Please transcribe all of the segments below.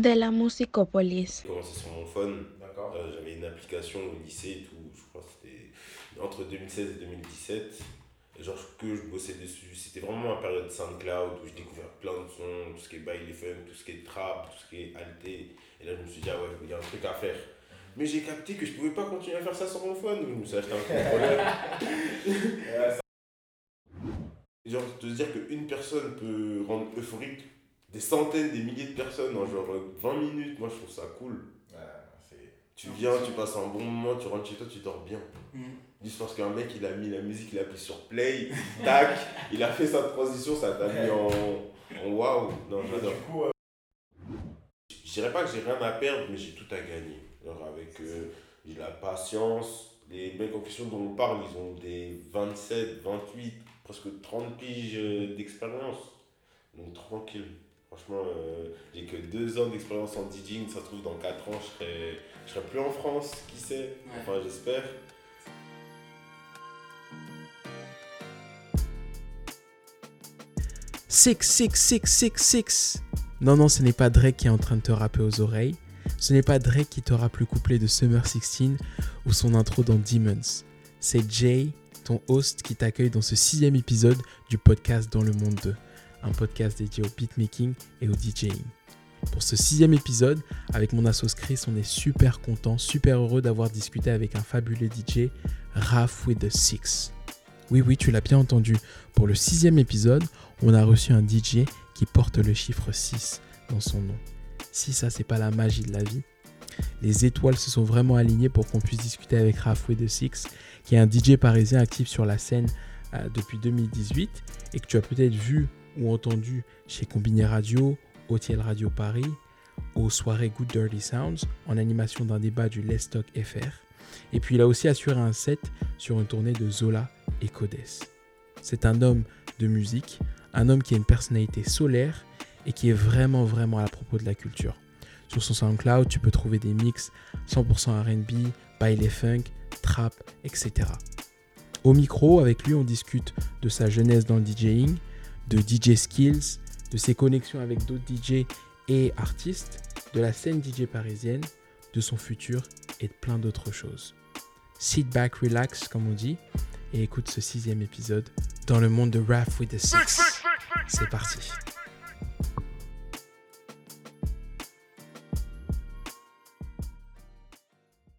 de la musicopolis. J'ai commencé sur mon phone. D'accord. Euh, J'avais une application au lycée et tout. Je crois que c'était entre 2016 et 2017. Et genre que je bossais dessus. C'était vraiment ma période SoundCloud où j'ai découvert plein de sons, tout ce qui est baile funk, tout ce qui est trap, tout ce qui est alté. Et là je me suis dit, ah ouais, il y a un truc à faire. Mais j'ai capté que je pouvais pas continuer à faire ça sur mon phone. Donc je me suis acheté un contrôleur. Genre de se dire qu'une personne peut rendre euphorique des centaines, des milliers de personnes en genre 20 minutes, moi je trouve ça cool. ouais, Tu viens, tu passes un bon moment, tu rentres chez toi, tu dors bien. Mm. Juste parce qu'un mec il a mis la musique, il a appuyé sur play, tac, il a fait sa transition, ça t'a mis en, en waouh. Non, j'adore. Du coup, euh, Je dirais pas que j'ai rien à perdre, mais j'ai tout à gagner. Genre avec euh, j'ai la patience. Les mecs en question dont on parle, ils ont des 27, 28, presque 30 piges euh, d'expérience. Donc tranquille. Franchement, euh, j'ai que deux ans d'expérience en DJing. Ça se trouve, dans 4 ans, je serai, je serai plus en France. Qui sait? Enfin, j'espère. Six, six, six, six, six. Non, non, ce n'est pas Drake qui est en train de te rapper aux oreilles. Ce n'est pas Drake qui t'aura plus couplé de Summer 16 ou son intro dans Demons. C'est Jay, ton host, qui t'accueille dans ce sixième épisode du podcast Dans le Monde 2, un podcast dédié au beatmaking et au DJing. Pour ce sixième épisode, avec mon assos Chris, on est super content, super heureux d'avoir discuté avec un fabuleux DJ, Raph with the Six. Oui, oui, tu l'as bien entendu. Pour le sixième épisode, on a reçu un DJ qui porte le chiffre 6 dans son nom. Si ça, c'est pas la magie de la vie. Les étoiles se sont vraiment alignées pour qu'on puisse discuter avec Rafoué de Six, qui est un DJ parisien actif sur la scène euh, depuis 2018 et que tu as peut-être vu ou entendu chez Combiné Radio, OTL Radio Paris, aux soirées Good Dirty Sounds, en animation d'un débat du Let's Talk FR. Et puis il a aussi assuré un set sur une tournée de Zola et Codes. C'est un homme de musique, un homme qui a une personnalité solaire et qui est vraiment vraiment à propos de la culture. Sur son SoundCloud, tu peux trouver des mix 100% RB, baile funk, trap, etc. Au micro, avec lui, on discute de sa jeunesse dans le DJing, de DJ skills, de ses connexions avec d'autres DJ et artistes, de la scène DJ parisienne, de son futur et de plein d'autres choses. Sit back, relax, comme on dit, et écoute ce sixième épisode dans le monde de Rap with the Six. C'est parti.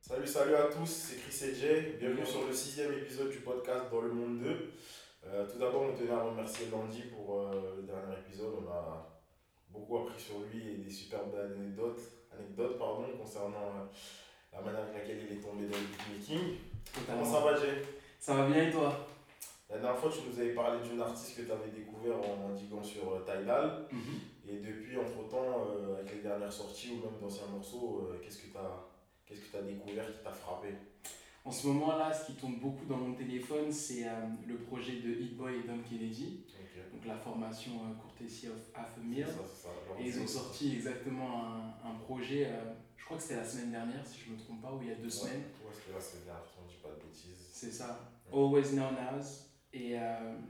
Salut, salut à tous, c'est Chris et Jay. Bienvenue sur le sixième épisode du podcast Dans le Monde 2. Euh, tout d'abord, on tenait à remercier Landy pour euh, le dernier épisode. On a beaucoup appris sur lui et des superbes anecdotes, anecdotes pardon, concernant euh, la manière avec laquelle il est tombé dans le beatmaking. Comment ça va, Jay? Ça va bien et toi? La dernière fois, tu nous avais parlé d'une artiste que tu avais découvert en diguant sur Tidal. Et depuis, entre-temps, avec les dernières sorties ou même d'anciens morceaux, qu'est-ce que tu as, que as découvert qui t'a frappé? En ce moment-là, ce qui tourne beaucoup dans mon téléphone, c'est euh, le projet de Hit Boy et Dom Kennedy, donc la formation euh, Courtesy of Half a Meal. Et ils ont sorti exactement un, un projet, euh, je crois que c'était la semaine dernière, si je ne me trompe pas, ou il y a deux Ouais, semaines. Ouais, c'était la semaine dernière, on dit pas de bêtises. C'est ça. Always Now Nows. Et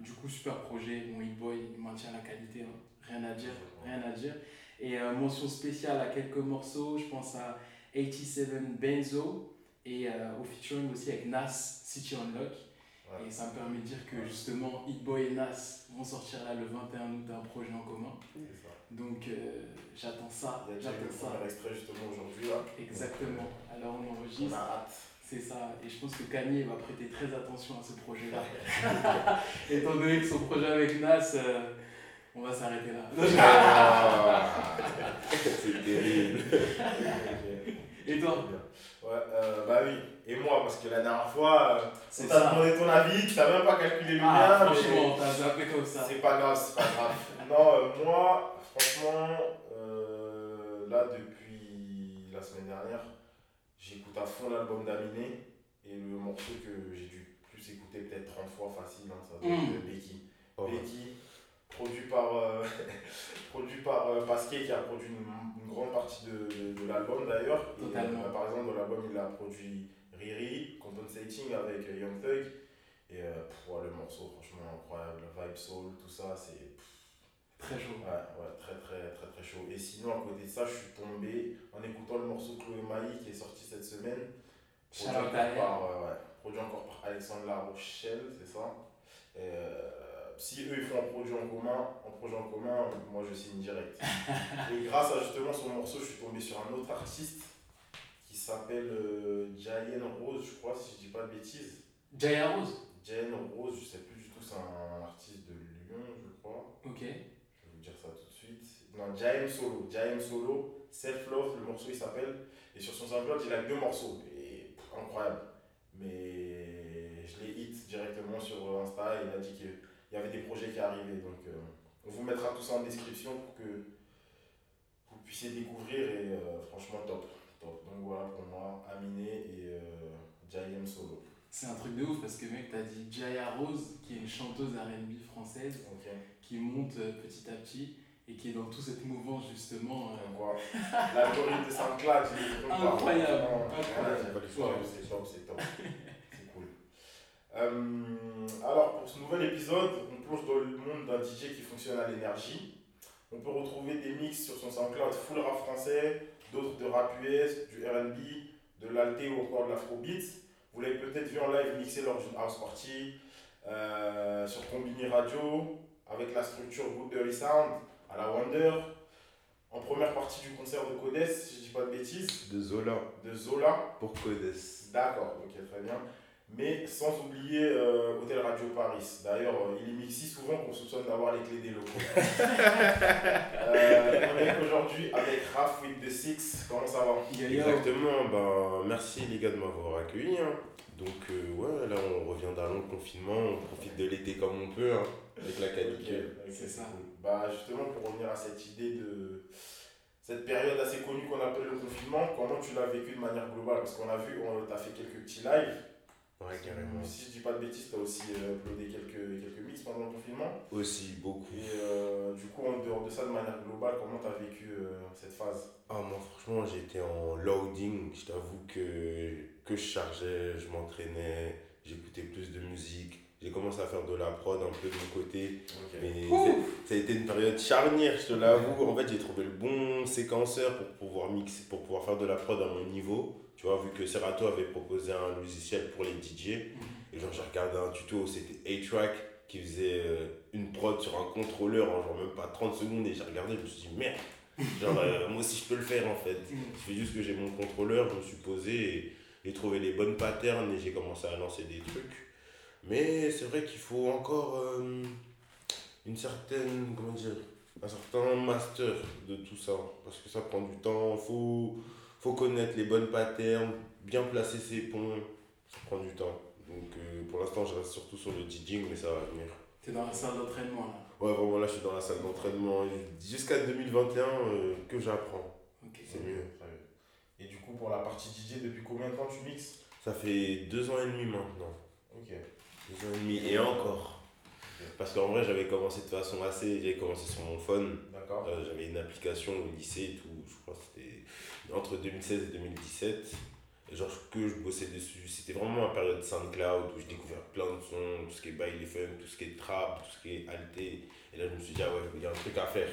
du coup, super projet. Mon Hit Boy, il maintient la qualité. hein. Rien à dire. Rien à dire. Et mention spéciale à quelques morceaux. Je pense à 87 Benzo. Et euh, au featuring aussi avec Nas, City on Lock. Ouais. Et ça me permet de dire que justement, Hit Boy et Nas vont sortir là le 21 août un projet en commun. Ça. Donc euh, j'attends ça. J'attends ça. extrait justement aujourd'hui là. Exactement. Alors on On enregistre. a hâte. C'est ça, et je pense que Kanye va prêter très attention à ce projet-là. Étant donné que son projet avec Nas, euh, on va s'arrêter là. Ah, c'est terrible. Et toi? Ouais, euh, bah oui. Et moi, parce que la dernière fois, euh, on t'a demandé ton avis, tu n'as même pas calculé le Ah, mien. mais- franchement, t'as zappé comme ça. C'est pas grave, c'est pas grave. non, euh, moi, franchement, euh, là, depuis la semaine dernière, j'écoute à fond l'album d'Aminé. Et le morceau que j'ai dû plus écouter peut-être 30 fois facile, hein, ça Mm. Becky. Oh, Becky, produit par, euh, produit par Pasquet qui a produit une, une grande partie de, de- de l'album d'ailleurs. Totalement. par exemple, dans l'album, il a produit Riri, Compensating avec euh, Young Thug. Et euh, pff, ouais, le morceau, franchement incroyable. Vibe Soul, tout ça, c'est. Très chaud. Ouais, ouais, très très très très chaud. Et sinon, à côté de ça, je suis tombé en écoutant le morceau Chloé Maï qui est sorti cette semaine. Produit encore, par, euh, ouais, produit encore par Alexandre Larochelle, c'est ça. Et, euh, si eux ils font un projet en commun, un projet en commun, moi je signe direct. Et grâce à justement son morceau, je suis tombé sur un autre artiste qui s'appelle euh, Jayen Rose, je crois, si je dis pas de bêtises. Jaya Rose? Jayen Rose, je sais plus du tout, c'est un artiste de Lyon, je crois. Ok. Je vais vous dire ça tout de suite. Non, Jaem Solo. Jaem Solo, Self Love, le morceau il s'appelle. Et sur son SoundCloud, il a deux morceaux. Et pff, incroyable. Mais je l'ai hit directement sur Insta. Il a dit qu'il y avait des projets qui arrivaient. Donc euh, on vous mettra tout ça en description pour que vous puissiez découvrir. Et euh, franchement, top. top. Donc voilà pour moi, Aminé et euh, Jaem Solo. C'est un truc de ouf parce que mec, t'as dit Jaya Rose, qui est une chanteuse RB française, qui monte euh, petit à petit et qui est dans toute cette mouvance justement. euh. L'algorithme de SoundCloud, il. Incroyable, incroyable. C'est top, c'est top, c'est top. C'est cool. Euh, alors, pour ce nouvel épisode, on plonge dans le monde d'un DJ qui fonctionne à l'énergie. On peut retrouver des mix sur son SoundCloud full rap français, d'autres de rap US, du RB, de l'alté ou encore de l'afrobeat. Vous l'avez peut-être vu en live mixé lors d'une house party, euh, sur Combini Radio, avec la structure Good Dirty Sound, à la Wonder. En première partie du concert de Codes, si je dis pas de bêtises, De Zola de Zola. pour Codes. D'accord, ok, très bien. Mais sans oublier euh, Hôtel Radio Paris. D'ailleurs, euh, il est mixé souvent qu'on soupçonne d'avoir les clés des locaux. Euh, on est aujourd'hui avec Raph with the Six. Comment ça va? Exactement, ben, merci les gars de m'avoir accueilli. hein. Donc euh, ouais, là on revient d'un long confinement, on profite de l'été comme on peut, hein, avec la canicule. C'est ça. cool. Bah, justement, pour revenir à cette idée de cette période assez connue qu'on appelle le confinement, comment tu l'as vécu de manière globale? Parce qu'on a vu, on t'a fait quelques petits lives. Ouais, carrément. Si je dis pas de bêtises, tu as aussi euh, uploadé quelques, quelques mix pendant le confinement. Aussi, beaucoup. Et euh, du coup, en dehors de ça, de manière globale, comment tu as vécu euh, cette phase? Ah, moi franchement, j'étais en loading. Je t'avoue que, que je chargeais, je m'entraînais, j'écoutais plus de musique. J'ai commencé à faire de la prod un peu de mon côté. Mais ça a été une période charnière, je te l'avoue. En fait, j'ai trouvé le bon séquenceur pour pouvoir mixer, pour pouvoir faire de la prod à mon niveau. Tu vois, vu que Serato avait proposé un logiciel pour les DJ. Et genre, j'ai regardé un tuto, c'était A-Track qui faisait euh, une prod sur un contrôleur en genre même pas 30 secondes. Et j'ai regardé, je me suis dit, merde, genre, euh, moi aussi je peux le faire en fait. Je fais juste que j'ai mon contrôleur, je me suis posé et j'ai trouvé les bonnes patterns et j'ai commencé à lancer des trucs. Mais c'est vrai qu'il faut encore euh, une certaine, comment dire, un certain master de tout ça. Parce que ça prend du temps, il faut, faut connaître les bonnes patterns, bien placer ses ponts, ça prend du temps. Donc euh, pour l'instant, je reste surtout sur le DJing, mais ça va venir. T'es dans la salle d'entraînement là. Ouais, vraiment là, je suis dans la salle d'entraînement. Jusqu'à 2021, euh, que j'apprends. Ok. C'est mieux. Et du coup, pour la partie DJ, depuis combien de temps tu mixes? Ça fait deux ans et demi maintenant. Ok. Deux ans et demi et encore. Parce qu'en vrai, j'avais commencé de façon assez. J'avais commencé sur mon phone. D'accord. Euh, j'avais une application au lycée et tout. Je crois que c'était entre 2016 et 2017. Et genre que je bossais dessus. C'était vraiment ma période SoundCloud où je découvrais plein de sons, tout ce qui est baile funk, tout ce qui est trap, tout ce qui est alté. Et là, je me suis dit, ah ouais, il y a un truc à faire.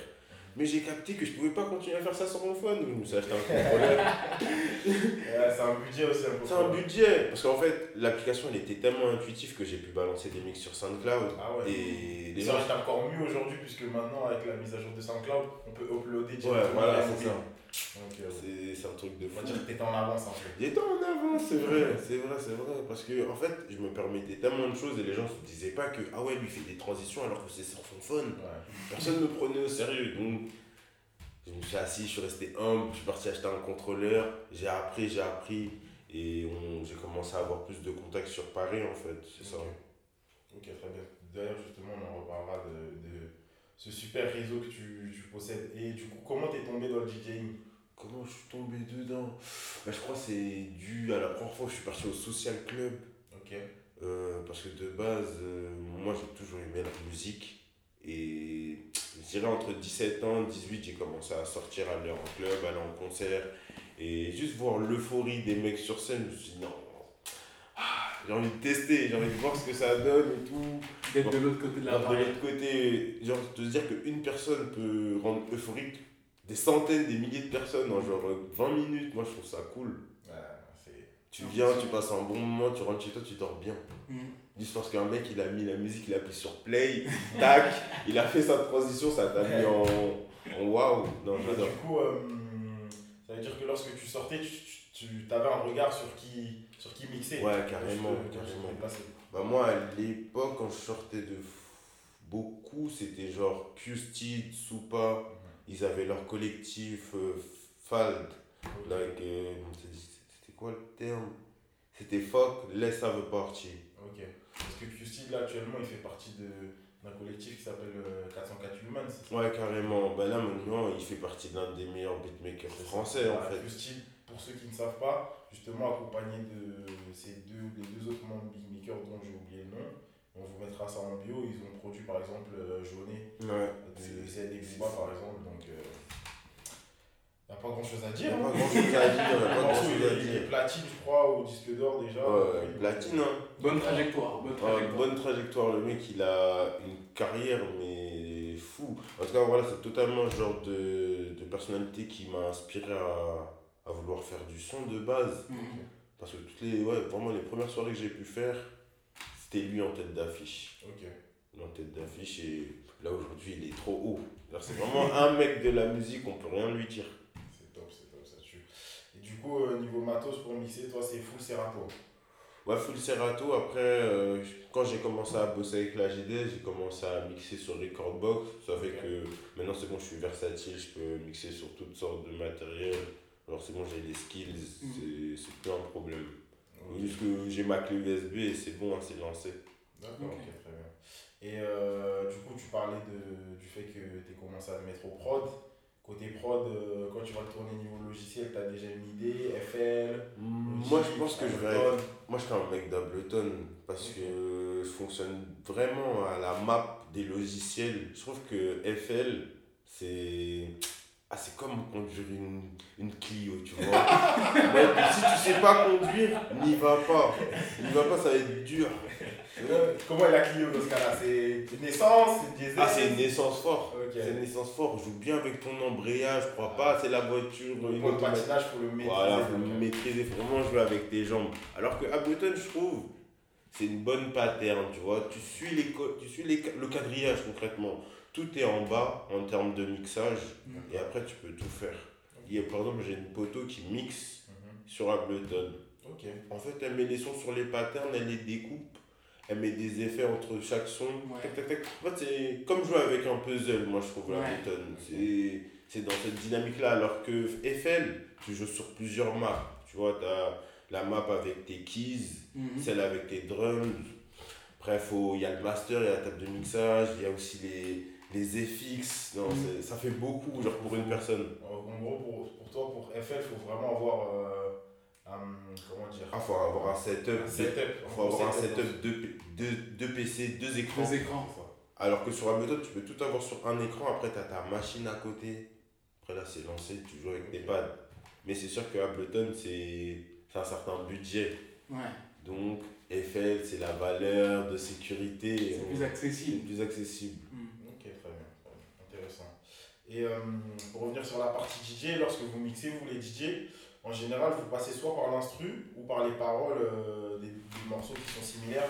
Mais j'ai capté que je pouvais pas continuer à faire ça sur mon phone. Donc je me suis acheté un contrôleur. C'est un budget aussi un peu. C'est un budget. Parce qu'en fait, l'application, elle était tellement intuitive que j'ai pu balancer des mix sur SoundCloud. Ah ouais. Et les Ça gens. encore mieux aujourd'hui puisque maintenant avec la mise à jour de SoundCloud, on peut uploader Ouais, voilà, les c'est ça. C'est un truc de on va fou. dire que t'étais en avance un peu. J'étais en avance, c'est vrai, c'est vrai, c'est vrai. Parce que, en fait, je me permettais tellement de choses et les gens se disaient pas que, ah ouais, lui il fait des transitions alors que c'est sur son phone. Ouais. Personne ne me prenait au sérieux. Donc, je me suis assis, je suis resté humble, je suis parti acheter un contrôleur, j'ai appris, j'ai appris. Et j'ai commencé à avoir plus de contacts sur Paris, en fait, c'est ça. Ok, très bien. D'ailleurs, justement, on en reparlera de, de ce super réseau que tu, tu possèdes. Et du coup, comment t'es tombé dans le DJing? Comment je suis tombé dedans bah, Je crois que c'est dû à la première fois que je suis parti au Social Club. Ok. Euh, parce que de base, euh, moi j'ai toujours aimé la musique. Et je dirais entre 17 ans et 18, j'ai commencé à sortir, aller en club, aller en concert. Et juste voir l'euphorie des mecs sur scène, je me suis dit non, ah, j'ai envie de tester, j'ai envie de voir ce que ça donne et tout. D'être de l'autre côté de la de l'autre côté, genre, de se dire qu'une personne peut rendre euphorique des centaines, des milliers de personnes en genre 20 minutes, moi je trouve ça cool. Tu viens, tu passes un bon moment, tu rentres chez toi, tu dors bien. Mm. Juste parce qu'un mec il a mis la musique, il a appuyé sur play, tac, il a fait sa transition, ça t'a mis en, en waouh. Non, j'adore. Du coup, euh, ça veut dire que lorsque tu sortais, tu, tu, tu avais un regard sur qui, sur qui mixer. Ouais, carrément, carrément. Bah, moi à l'époque, quand je sortais de beaucoup, c'était genre Q-Steed, Soupa, ils avaient leur collectif euh, Fald. Like, euh, c'était quoi le terme? C'était Fuck, Laisse ça veut partir. Ok. Parce que QC, là, actuellement, il fait partie de- d'un collectif qui s'appelle euh, 404 Humans. c'est ça? Ouais, carrément. Bah là, maintenant, il fait partie d'un des meilleurs beatmakers français, en fait. QC, pour ceux qui ne savent pas, justement accompagné de ces deux, les deux autres membres Big Maker dont j'ai oublié le nom. On vous mettra ça en bio. Ils ont produit par exemple euh, Jaunet Ouais. de Z et Booba par exemple. Donc, il n'y a pas grand chose à Il dire. n'y a hein. pas grand chose à dire, il y a Le pas grand chose à est- il est dire. platine, je crois, au disque d'or déjà. Ouais, platine, hein. Bonne trajectoire. Bonne Ouais, trajectoire. bonne trajectoire, le mec il a une carrière mais fou. En tout cas voilà, c'est totalement le genre de, de personnalité qui m'a inspiré à, à vouloir faire du son de base. Mhm. Parce que toutes les, ouais, vraiment les premières soirées que j'ai pu faire, c'était lui en tête d'affiche. Ok. En tête d'affiche et là aujourd'hui il est trop haut. C'est vraiment un mec de la musique, on peut rien lui dire. C'est top, c'est top, ça tue. Et du coup, euh, niveau matos pour mixer, toi, c'est full Serato. Ouais, full Serato, après, euh, quand j'ai commencé à bosser avec la GD, j'ai commencé à mixer sur Recordbox. Ça fait que maintenant c'est bon, je suis versatile, je peux mixer sur toutes sortes de matériel. Alors c'est bon, j'ai les skills, c'est- c'est plus un problème. Juste que j'ai ma clé USB et c'est bon, hein, c'est lancé. D'accord, Ok. ok, très bien. Et euh, du coup, tu parlais de, du fait que tu as commencé à te mettre au prod. Côté prod, euh, quand tu vas tourner niveau logiciel, tu as déjà une idée, FL Moi je pense que je vais. Moi je serais un mec d'Ableton parce que je fonctionne vraiment à la map des logiciels. Je trouve que FL c'est. Ah, c'est comme conduire une, une Clio, tu vois. Ouais, si tu sais pas conduire, n'y va pas. N'y va pas, ça va être dur. Euh, Comment est la Clio dans ce cas-là? C'est une naissance, c'est diesel? Ah, c'est une naissance forte. C'est une naissance forte. Joue bien avec ton embrayage. Je crois pas, c'est la voiture. Pour le patinage, faut le maîtriser. Voilà, faut le euh, maîtriser, faut vraiment jouer avec tes jambes. Alors que Ableton, je trouve, c'est une bonne pattern, tu vois. Tu suis, les tu suis les, le quadrillage concrètement. Tout est en bas en termes de mixage Mhm. et après tu peux tout faire. Il y a, par exemple, j'ai une poteau qui mixe mhm. sur Ableton. Ok. En fait, elle met les sons sur les patterns, elle les découpe, elle met des effets entre chaque son. Ouais. Tac, tac, tac. En fait, c'est comme jouer avec un puzzle, moi je trouve, Ouais. Ableton. C'est- C'est dans cette dynamique-là. Alors que FL, tu joues sur plusieurs maps. Tu vois, tu as la map avec tes keys, Mhm. celle avec tes drums. Bref, faut- il y a le master, il y a la table de mixage, il y a aussi les, les FX. Non, c'est- ça fait beaucoup, genre pour une personne. En en gros, pour, pour toi, pour FL, il faut vraiment avoir. euh, un- comment dire? Ah, faut avoir un setup. Un setup. faut avoir un setup, deux, deux, deux PC, deux écrans. Deux écrans. Alors que sur Ableton, tu peux tout avoir sur un écran, après tu as ta machine à côté. Après là, c'est lancé, tu joues avec tes pads. Mais c'est sûr que Ableton, c'est c'est un certain budget. Ouais. Donc, FL, c'est la valeur de sécurité. C'est plus C'est accessible. plus accessible. Mhm. Ok, très bien, très bien. intéressant. Et euh, pour revenir sur la partie DJ, lorsque vous mixez, vous les DJ, en général, vous passez soit par l'instru ou par les paroles euh, des, des morceaux qui sont similaires.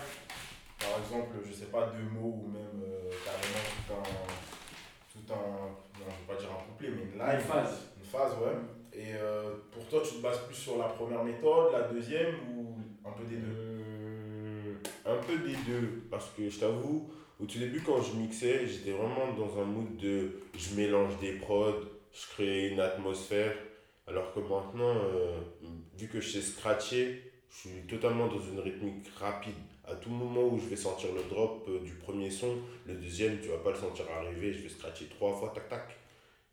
Par exemple, je sais pas, deux mots ou même euh, carrément tout un, tout un, non, je vais pas dire un couplet, mais une live. Une phase. Une phase, ouais. Et pour toi, tu te bases plus sur la première méthode, la deuxième ou un peu des deux? Un peu des deux, parce que je t'avoue, au tout début quand je mixais, j'étais vraiment dans un mood de je mélange des prods, je crée une atmosphère, alors que maintenant, euh, vu que je sais scratcher, je suis totalement dans une rythmique rapide. À tout moment où je vais sentir le drop euh, du premier son, le deuxième, tu vas pas le sentir arriver, je vais scratcher trois fois, tac tac.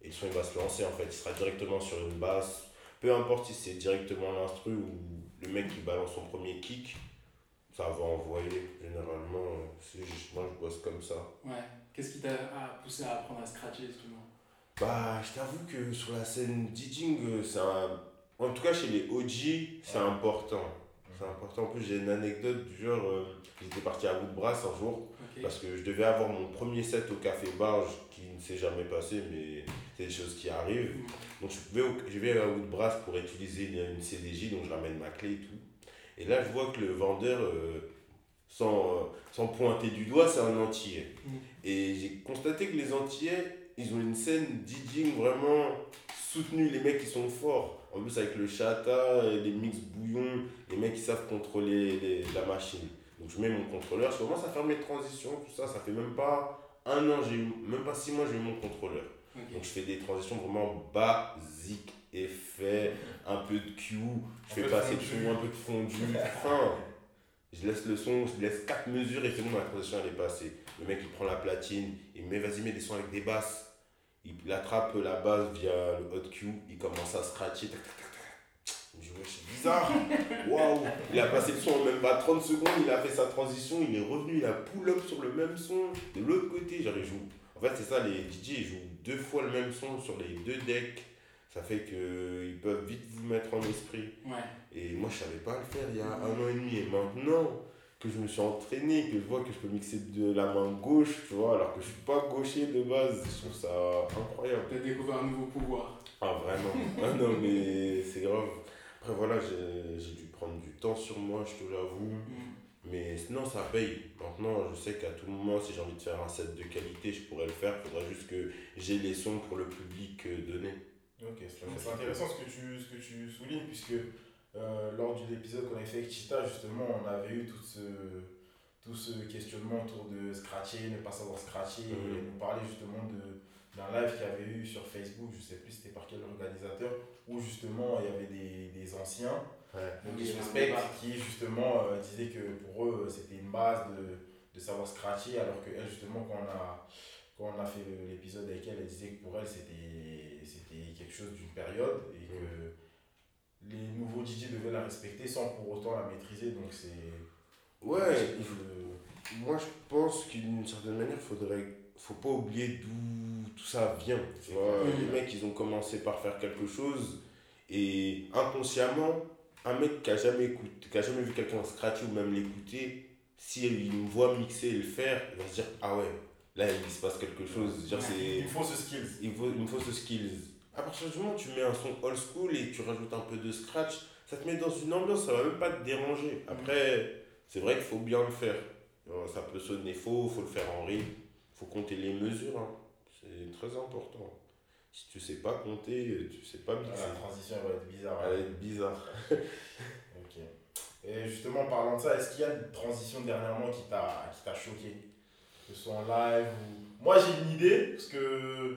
Et le son il va se lancer en fait, il sera directement sur une basse. Peu importe si c'est directement l'instru ou le mec qui balance son premier kick, ça va envoyer. Généralement, c'est juste- moi je bosse comme ça. Ouais. Qu'est-ce qui t'a poussé à apprendre à scratcher justement? Bah, je t'avoue que sur la scène DJing, euh, c'est un. En tout cas, chez les OG, c'est Ouais. important. C'est très important. En plus, j'ai une anecdote du genre, euh, j'étais parti à Woodbrass un jour parce que je devais avoir mon premier set au Café Barge qui ne s'est jamais passé, mais c'est des choses qui arrivent. Donc je vais, au- je vais à Woodbrass pour utiliser une, une CDJ, donc je ramène ma clé et tout. Et là, je vois que le vendeur, euh, sans, euh, sans pointer du doigt, c'est un Antillais. Mm. Et j'ai constaté que les Antillais, ils ont une scène DJing vraiment soutenue. Les mecs, ils sont forts. En plus, avec le chata, les mix bouillon, les mecs, ils savent contrôler les- la machine. Donc je mets mon contrôleur, je commence à faire mes transitions, tout ça. Ça fait même pas un an, j'ai eu, même pas six mois, j'ai eu mon contrôleur. Donc je fais des transitions vraiment basiques, effets, un peu de Q, je fais passer le fondu. son, un peu de fondu, fin. Je laisse le son, je laisse 4 mesures et c'est bon, la transition elle est passée. Le mec il prend la platine, il me met vas-y mets des sons avec des basses. Il attrape la basse via le hot Q, il commence à scratcher. Je me c'est bizarre. Waouh Il a passé le son en même pas 30 secondes, il a fait sa transition, il est revenu, il a pull up sur le même son. De l'autre côté, genre il joue. En fait c'est ça, les DJ ils jouent deux fois le même son sur les deux decks. Ça fait qu'ils peuvent vite vous mettre en esprit. Ouais. Et moi, je savais pas le faire il y a un an et demi. Et maintenant que je me suis entraîné, que je vois que je peux mixer de la main gauche, tu vois, alors que je suis pas gaucher de base, je trouve ça incroyable. T'as découvert un nouveau pouvoir. Ah, vraiment. Ah non, mais c'est grave. Après, voilà, j'ai dû prendre du temps sur moi, je te l'avoue. Mm. Mais sinon, ça paye. Maintenant, je sais qu'à tout moment, si j'ai envie de faire un set de qualité, je pourrais le faire. Il faudrait juste que j'ai les sons pour le public euh, donné. Ok, c'est intéressant ce que tu, ce que tu soulignes, puisque euh, lors de l'épisode qu'on avait fait avec Chita, justement, on avait eu tout ce, tout ce questionnement autour de scratcher, ne pas savoir scratcher, et Mhm. nous parler justement de- d'un live qu'il y avait eu sur Facebook, je sais plus c'était par quel organisateur, où justement il y avait des, des anciens, Ouais. donc respectent, débat. qui justement euh, disaient que pour eux c'était une base de, de savoir scratcher, alors que elle justement quand on a, quand on a fait l'épisode avec elle, elle disait que pour elle c'était quelque chose d'une période et que les nouveaux DJ devaient la respecter sans pour autant la maîtriser, donc c'est... Ouais, il Moi, je pense qu'une certaine manière, faudrait, faut pas oublier d'où tout ça vient. Tu vois, les mecs, ils ont commencé par faire quelque chose et inconsciemment, un mec qui a jamais écouté, qui a jamais vu quelqu'un scratcher ou même l'écouter, si il me voit mixer et le faire, il va se dire ah ouais, là il se passe quelque chose. Genre, c'est Il faut ce skills. il faut, il me faut ce skills. À partir du moment où tu mets un son old school et tu rajoutes un peu de scratch, ça te met dans une ambiance, ça va même pas te déranger. Après, c'est vrai qu'il faut bien le faire. Euh, Ça peut sonner faux, faut le faire en rythme, faut compter les mesures. hein. C'est très important. Si tu sais pas compter, tu sais pas Ah, mixer. La transition elle va être bizarre. Elle va être bizarre. Ok. Et justement, parlant de ça, est-ce qu'il y a une transition dernièrement qui t'a qui t'a choqué? Que ce soit en live ou. Moi, j'ai une idée, parce que. euh,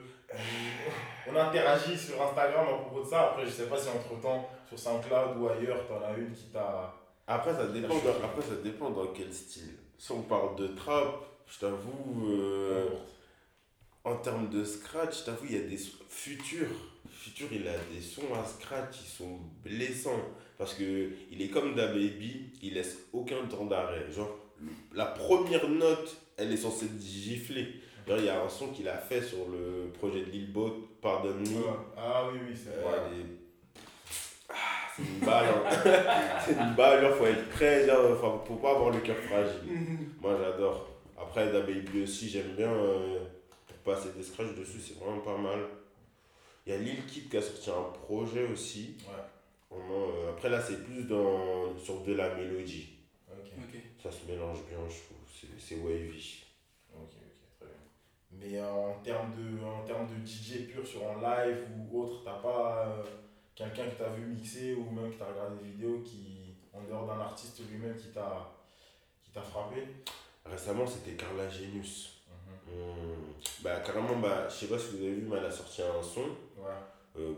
on interagit sur Instagram à propos de ça. Après, je sais pas si entre temps, sur SoundCloud ou ailleurs, t'en as une qui t'a. Après ça, dépend dans, après, ça dépend dans quel style. Si on parle de trap, je t'avoue, euh, En termes de scratch, t'as vu, il y a des sons- Futur. Futur, il a des sons à scratch qui sont blessants. Parce que il est comme Da Baby, il laisse aucun temps d'arrêt. Genre, la première note, elle est censée. Genre, il y a un son qu'il a fait sur le projet de Lil Boat, Pardon Me. Ah oui, oui, c'est est- Ah, c'est une balle. hein. c'est une balle, genre, faut être prêt, genre, enfin, faut pas avoir le cœur fragile. Moi j'adore. Après Da Baby aussi j'aime bien euh, pour passer des scratchs dessus, c'est vraiment pas mal. Il y a Lil Kid qui a sorti un projet aussi. Ouais. Euh, après là c'est plus dans, sur de la mélodie. Ça se mélange bien je trouve, c'est, wavy. ok, ok, très bien. Mais en termes de, en termes de DJ pur sur un live ou autre, t'as pas euh, quelqu'un que t'as vu mixer ou même que t'as regardé des vidéos qui, en dehors d'un artiste lui-même, qui t'a qui t'a frappé? Récemment c'était Carla Genius. Mhm. Hum, Bah carrément, bah, je sais pas si vous avez vu, mais elle a sorti un son. Ouais. Euh.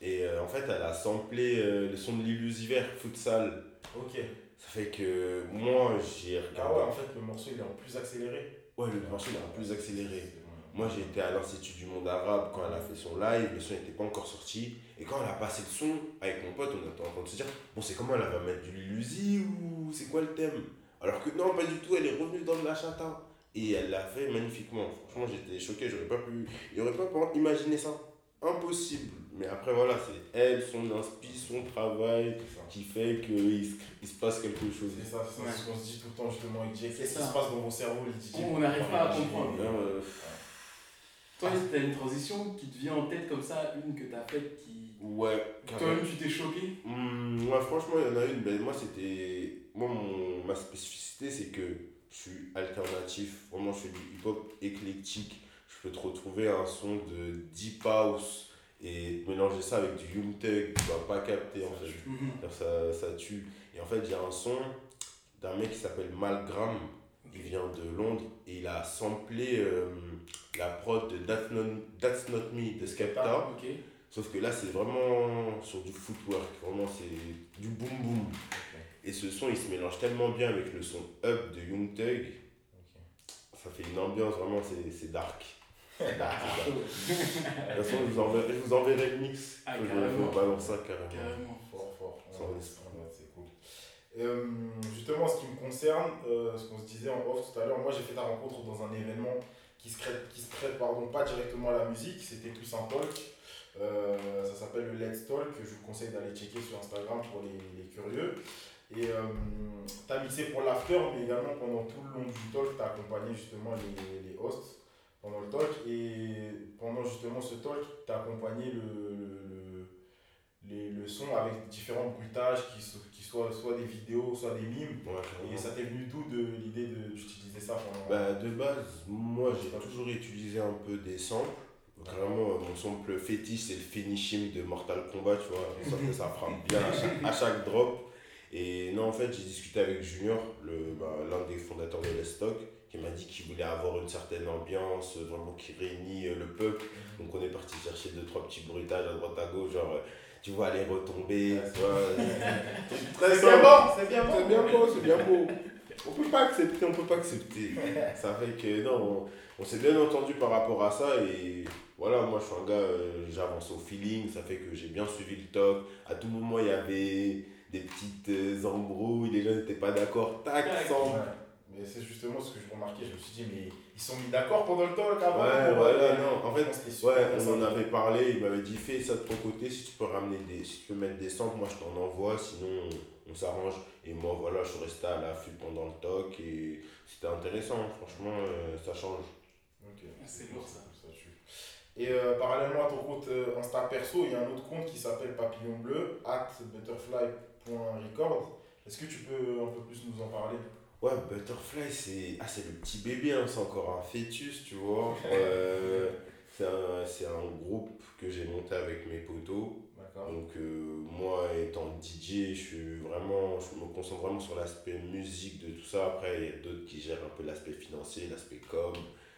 Et euh, en fait elle a samplé euh, le son de l'illusiver futsal. Ok. Ça fait que moi j'ai Ah regardé. ouais, en fait, le morceau il est en plus accéléré. Ouais, le morceau il est peu plus accéléré. Moi j'ai été à l'Institut du Monde Arabe quand elle a fait son live, le son n'était pas encore sorti. Et quand elle a passé le son, avec mon pote, on était en train de se dire Bon, c'est comment elle va mettre du Luzi ou c'est quoi le thème? Alors que non, pas du tout, elle est revenue dans le Lachata. Et elle l'a fait magnifiquement. Franchement, j'étais choqué, j'aurais pas pu. Il aurait pas pu imaginer ça. impossible. Mais après, voilà, c'est elle, son inspi, son travail qui fait qu'il se, il se passe quelque chose. C'est ça, c'est Ouais. ce qu'on se dit tout le temps justement avec Qu'est-ce qui ça. se passe dans vos cerveaux, les DJ On n'arrive pas à comprendre. Euh, Toi, t'as une transition qui te vient en tête comme ça, une que t'as faite qui. ouais. Toi-même, tu t'es choqué Hum, ouais, franchement, il y en a une. Ben, moi, c'était. Moi, mon... ma spécificité, c'est que je suis alternatif. Vraiment, je fais du hip-hop éclectique. Je peux te retrouver un son de Deep House et mélanger ça avec du Young Thug. Tu vas pas capter, en fait. Ça, ça tue. Et en fait, j'ai un son d'un mec qui s'appelle Malgram. Il vient de Londres et il a samplé euh, la prod de That's Not, That's Not Me de Skepta. Ok. Sauf que là, c'est vraiment sur du footwork, vraiment, c'est du boom boom. Et ce son, il se mélange tellement bien avec le son up de Young Thug. Ça fait une ambiance, vraiment, c'est dark. De toute façon, je vous enverrai, je vous enverrai le mix. Ah, je carrément. vous balance ça carrément. Carrément. Fort, fort. Sans Ouais, c'est cool. Euh, justement, ce qui me concerne, euh, ce qu'on se disait en off tout à l'heure, moi j'ai fait ta rencontre dans un événement qui se prête, qui se prête pardon, pas directement à la musique, c'était plus un talk. Euh, ça s'appelle le Let's Talk, que je vous conseille d'aller checker sur Instagram pour les, les curieux. Et tu as mixé pour l'after, mais également pendant tout le long du talk, tu as accompagné justement les, les hosts pendant le talk. Et pendant justement ce talk, tu as accompagné le, le, les, le son avec différents bruitages qui, qui soient soit des vidéos, soit des mimes. Ouais, Et ça t'est venu d'où de l'idée de- d'utiliser ça pendant. Bah, de base, moi j'ai toujours utilisé un peu des samples. Vraiment, mon sample fétiche, c'est le finishing de Mortal Kombat, tu vois. Ça, fait- ça frappe bien à chaque, à chaque drop. Et non, en fait, j'ai discuté avec Junior, le- bah, l'un des fondateurs de Lestock, qui m'a dit qu'il voulait avoir une certaine ambiance, euh, vraiment qui réunit euh, le peuple. Donc, on est parti chercher deux, trois petits bruitages à droite à gauche, genre, euh, tu vois, les retombées, C'est bien bon, c'est bien C'est bien beau, c'est bien beau. On peut pas accepter, on peut pas accepter. Ça fait que non, on, on s'est bien entendu par rapport à ça et voilà, moi je suis un gars, euh, j'avance au feeling, ça fait que j'ai bien suivi le talk. À tout moment il y avait des petites embrouilles, les gens n'étaient pas d'accord, Tac. sans. Ouais. Mais c'est justement ce que je remarquais, je me suis dit, mais ils sont mis d'accord pendant le talk avant Ouais, pour, voilà, euh, non, en fait, super Ouais, on en avait parlé, il m'avait dit fais ça de ton côté, si tu peux ramener des. Si tu peux mettre des samples, moi je t'en envoie, sinon on, on s'arrange. Et moi voilà, je suis resté à l'affût pendant le talk et c'était intéressant, franchement, euh, ça change. Ok. C'est lourd, ça. tue. Et euh, parallèlement à ton compte euh, Insta perso, il y a un autre compte qui s'appelle Papillon Bleu, at butterfly.record. Est-ce que tu peux un peu plus nous en parler? Ouais, Butterfly, c'est ah, c'est le petit bébé, hein, c'est encore un fœtus, tu vois. Euh, c'est un, groupe que j'ai monté avec mes potos. Donc, euh, moi, étant DJ, je suis vraiment, je me concentre vraiment sur l'aspect musique de tout ça. Après, il y a d'autres qui gèrent un peu l'aspect financier, l'aspect com.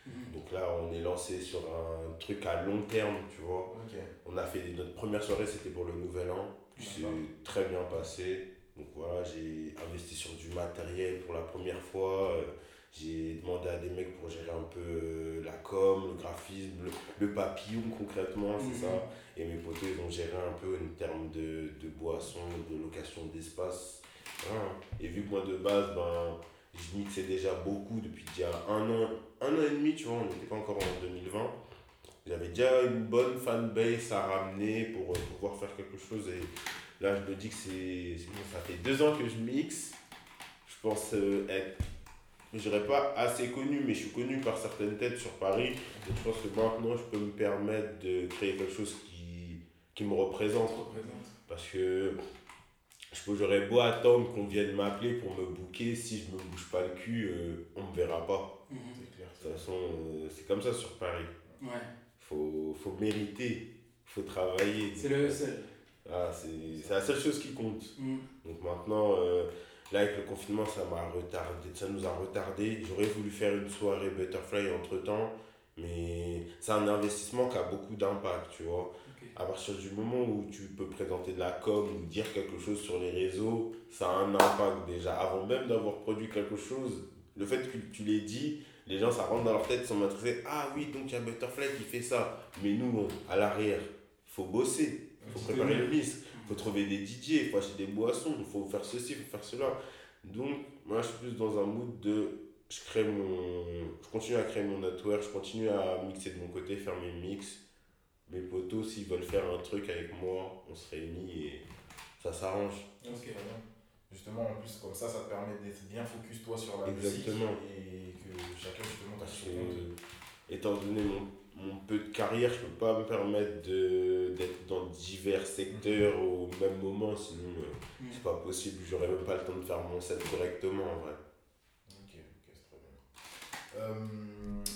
Mhm. Donc là, on est lancé sur un truc à long terme, tu vois. On a fait notre première soirée, c'était pour le nouvel an. C'est très bien passé. Donc voilà, j'ai investi sur du matériel pour la première fois. Euh, J'ai demandé à des mecs pour gérer un peu euh, la com, le graphisme, le, le papillon concrètement, c'est Mhm. ça. Et mes potes, ils ont géré un peu en termes de, de boissons, de location d'espace. Voilà. Et vu que moi de base, ben, je mixais déjà beaucoup depuis déjà un an, un an et demi, tu vois, on n'était pas encore en 2020. J'avais déjà une bonne fanbase à ramener pour euh, pouvoir faire quelque chose. Et là, je me dis que c'est. Ça fait deux ans que je mixe. Je pense euh, être. Je dirais pas assez connu, mais je suis connu par certaines têtes sur Paris. Et je pense que maintenant, je peux me permettre de créer quelque chose qui, qui me représente. Parce que j'aurais beau attendre qu'on vienne m'appeler pour me booker, si je me bouge pas le cul, euh, on me verra pas. Mhm. C'est clair. De toute façon, euh, c'est comme ça sur Paris. Ouais, Faut, faut mériter, faut travailler. c'est le seul. Ah, c'est la seule chose qui compte. Mhm. Donc maintenant, euh, là avec le confinement, ça m'a retardé, ça nous a retardé. J'aurais voulu faire une soirée Butterfly entre temps, mais c'est un investissement qui a beaucoup d'impact, tu vois. À partir du moment où tu peux présenter de la com ou dire quelque chose sur les réseaux, ça a un impact déjà. Avant même d'avoir produit quelque chose, le fait que tu l'aies dit, les gens ça rentre dans leur tête, ils sont intéressés. Ah oui, donc il y a Butterfly qui fait ça. Mais nous, on- à l'arrière, il faut bosser, il faut préparer le mix, il faut trouver des DJ, il faut acheter des boissons, il faut faire ceci, il faut faire cela. Donc, moi je suis plus dans un mood de. Je crée mon. Je continue à créer mon network, je continue à mixer de mon côté, faire mes mix. mes potos, s'ils veulent faire un truc avec moi, on se réunit et ça s'arrange. Ouais, c'est très bien. Justement, en plus, comme ça, ça te permet d'être bien focus toi sur la Exactement. musique et que chacun justement compte. étant donné mon, mon peu de carrière, je peux pas me permettre de- d'être dans divers secteurs au même moment, sinon euh, Mm. c'est pas possible. J'aurais même pas le temps de faire mon set correctement en vrai. Ok, ok, c'est très bien. Euh,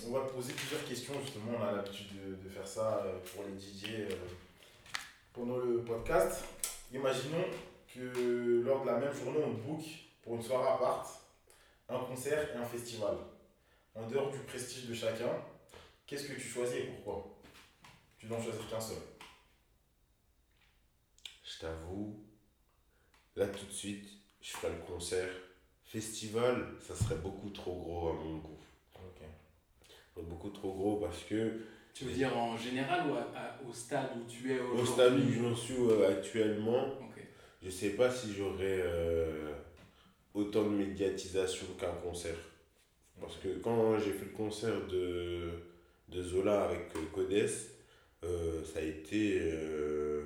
on va te poser plusieurs questions, justement, on a l'habitude de, de faire ça euh, pour les DJ pendant le podcast. Imaginons que lors de la même journée, on book pour une soirée à part, un concert et un festival. En dehors du prestige de chacun, qu'est-ce que tu choisis et pourquoi? Tu dois en choisir qu'un seul. Je t'avoue, là tout de suite, je ferai le concert. Festival, ça serait beaucoup trop gros à mon goût. Ok. Beaucoup trop gros parce que Tu veux dire en général ou à- à- au stade où tu es au aujourd'hui? stade où j'en suis euh, actuellement, Ok. je sais pas si j'aurais euh, autant de médiatisation qu'un concert. Parce que quand j'ai fait le concert de, de Zola avec euh, Codes, euh, ça a été euh,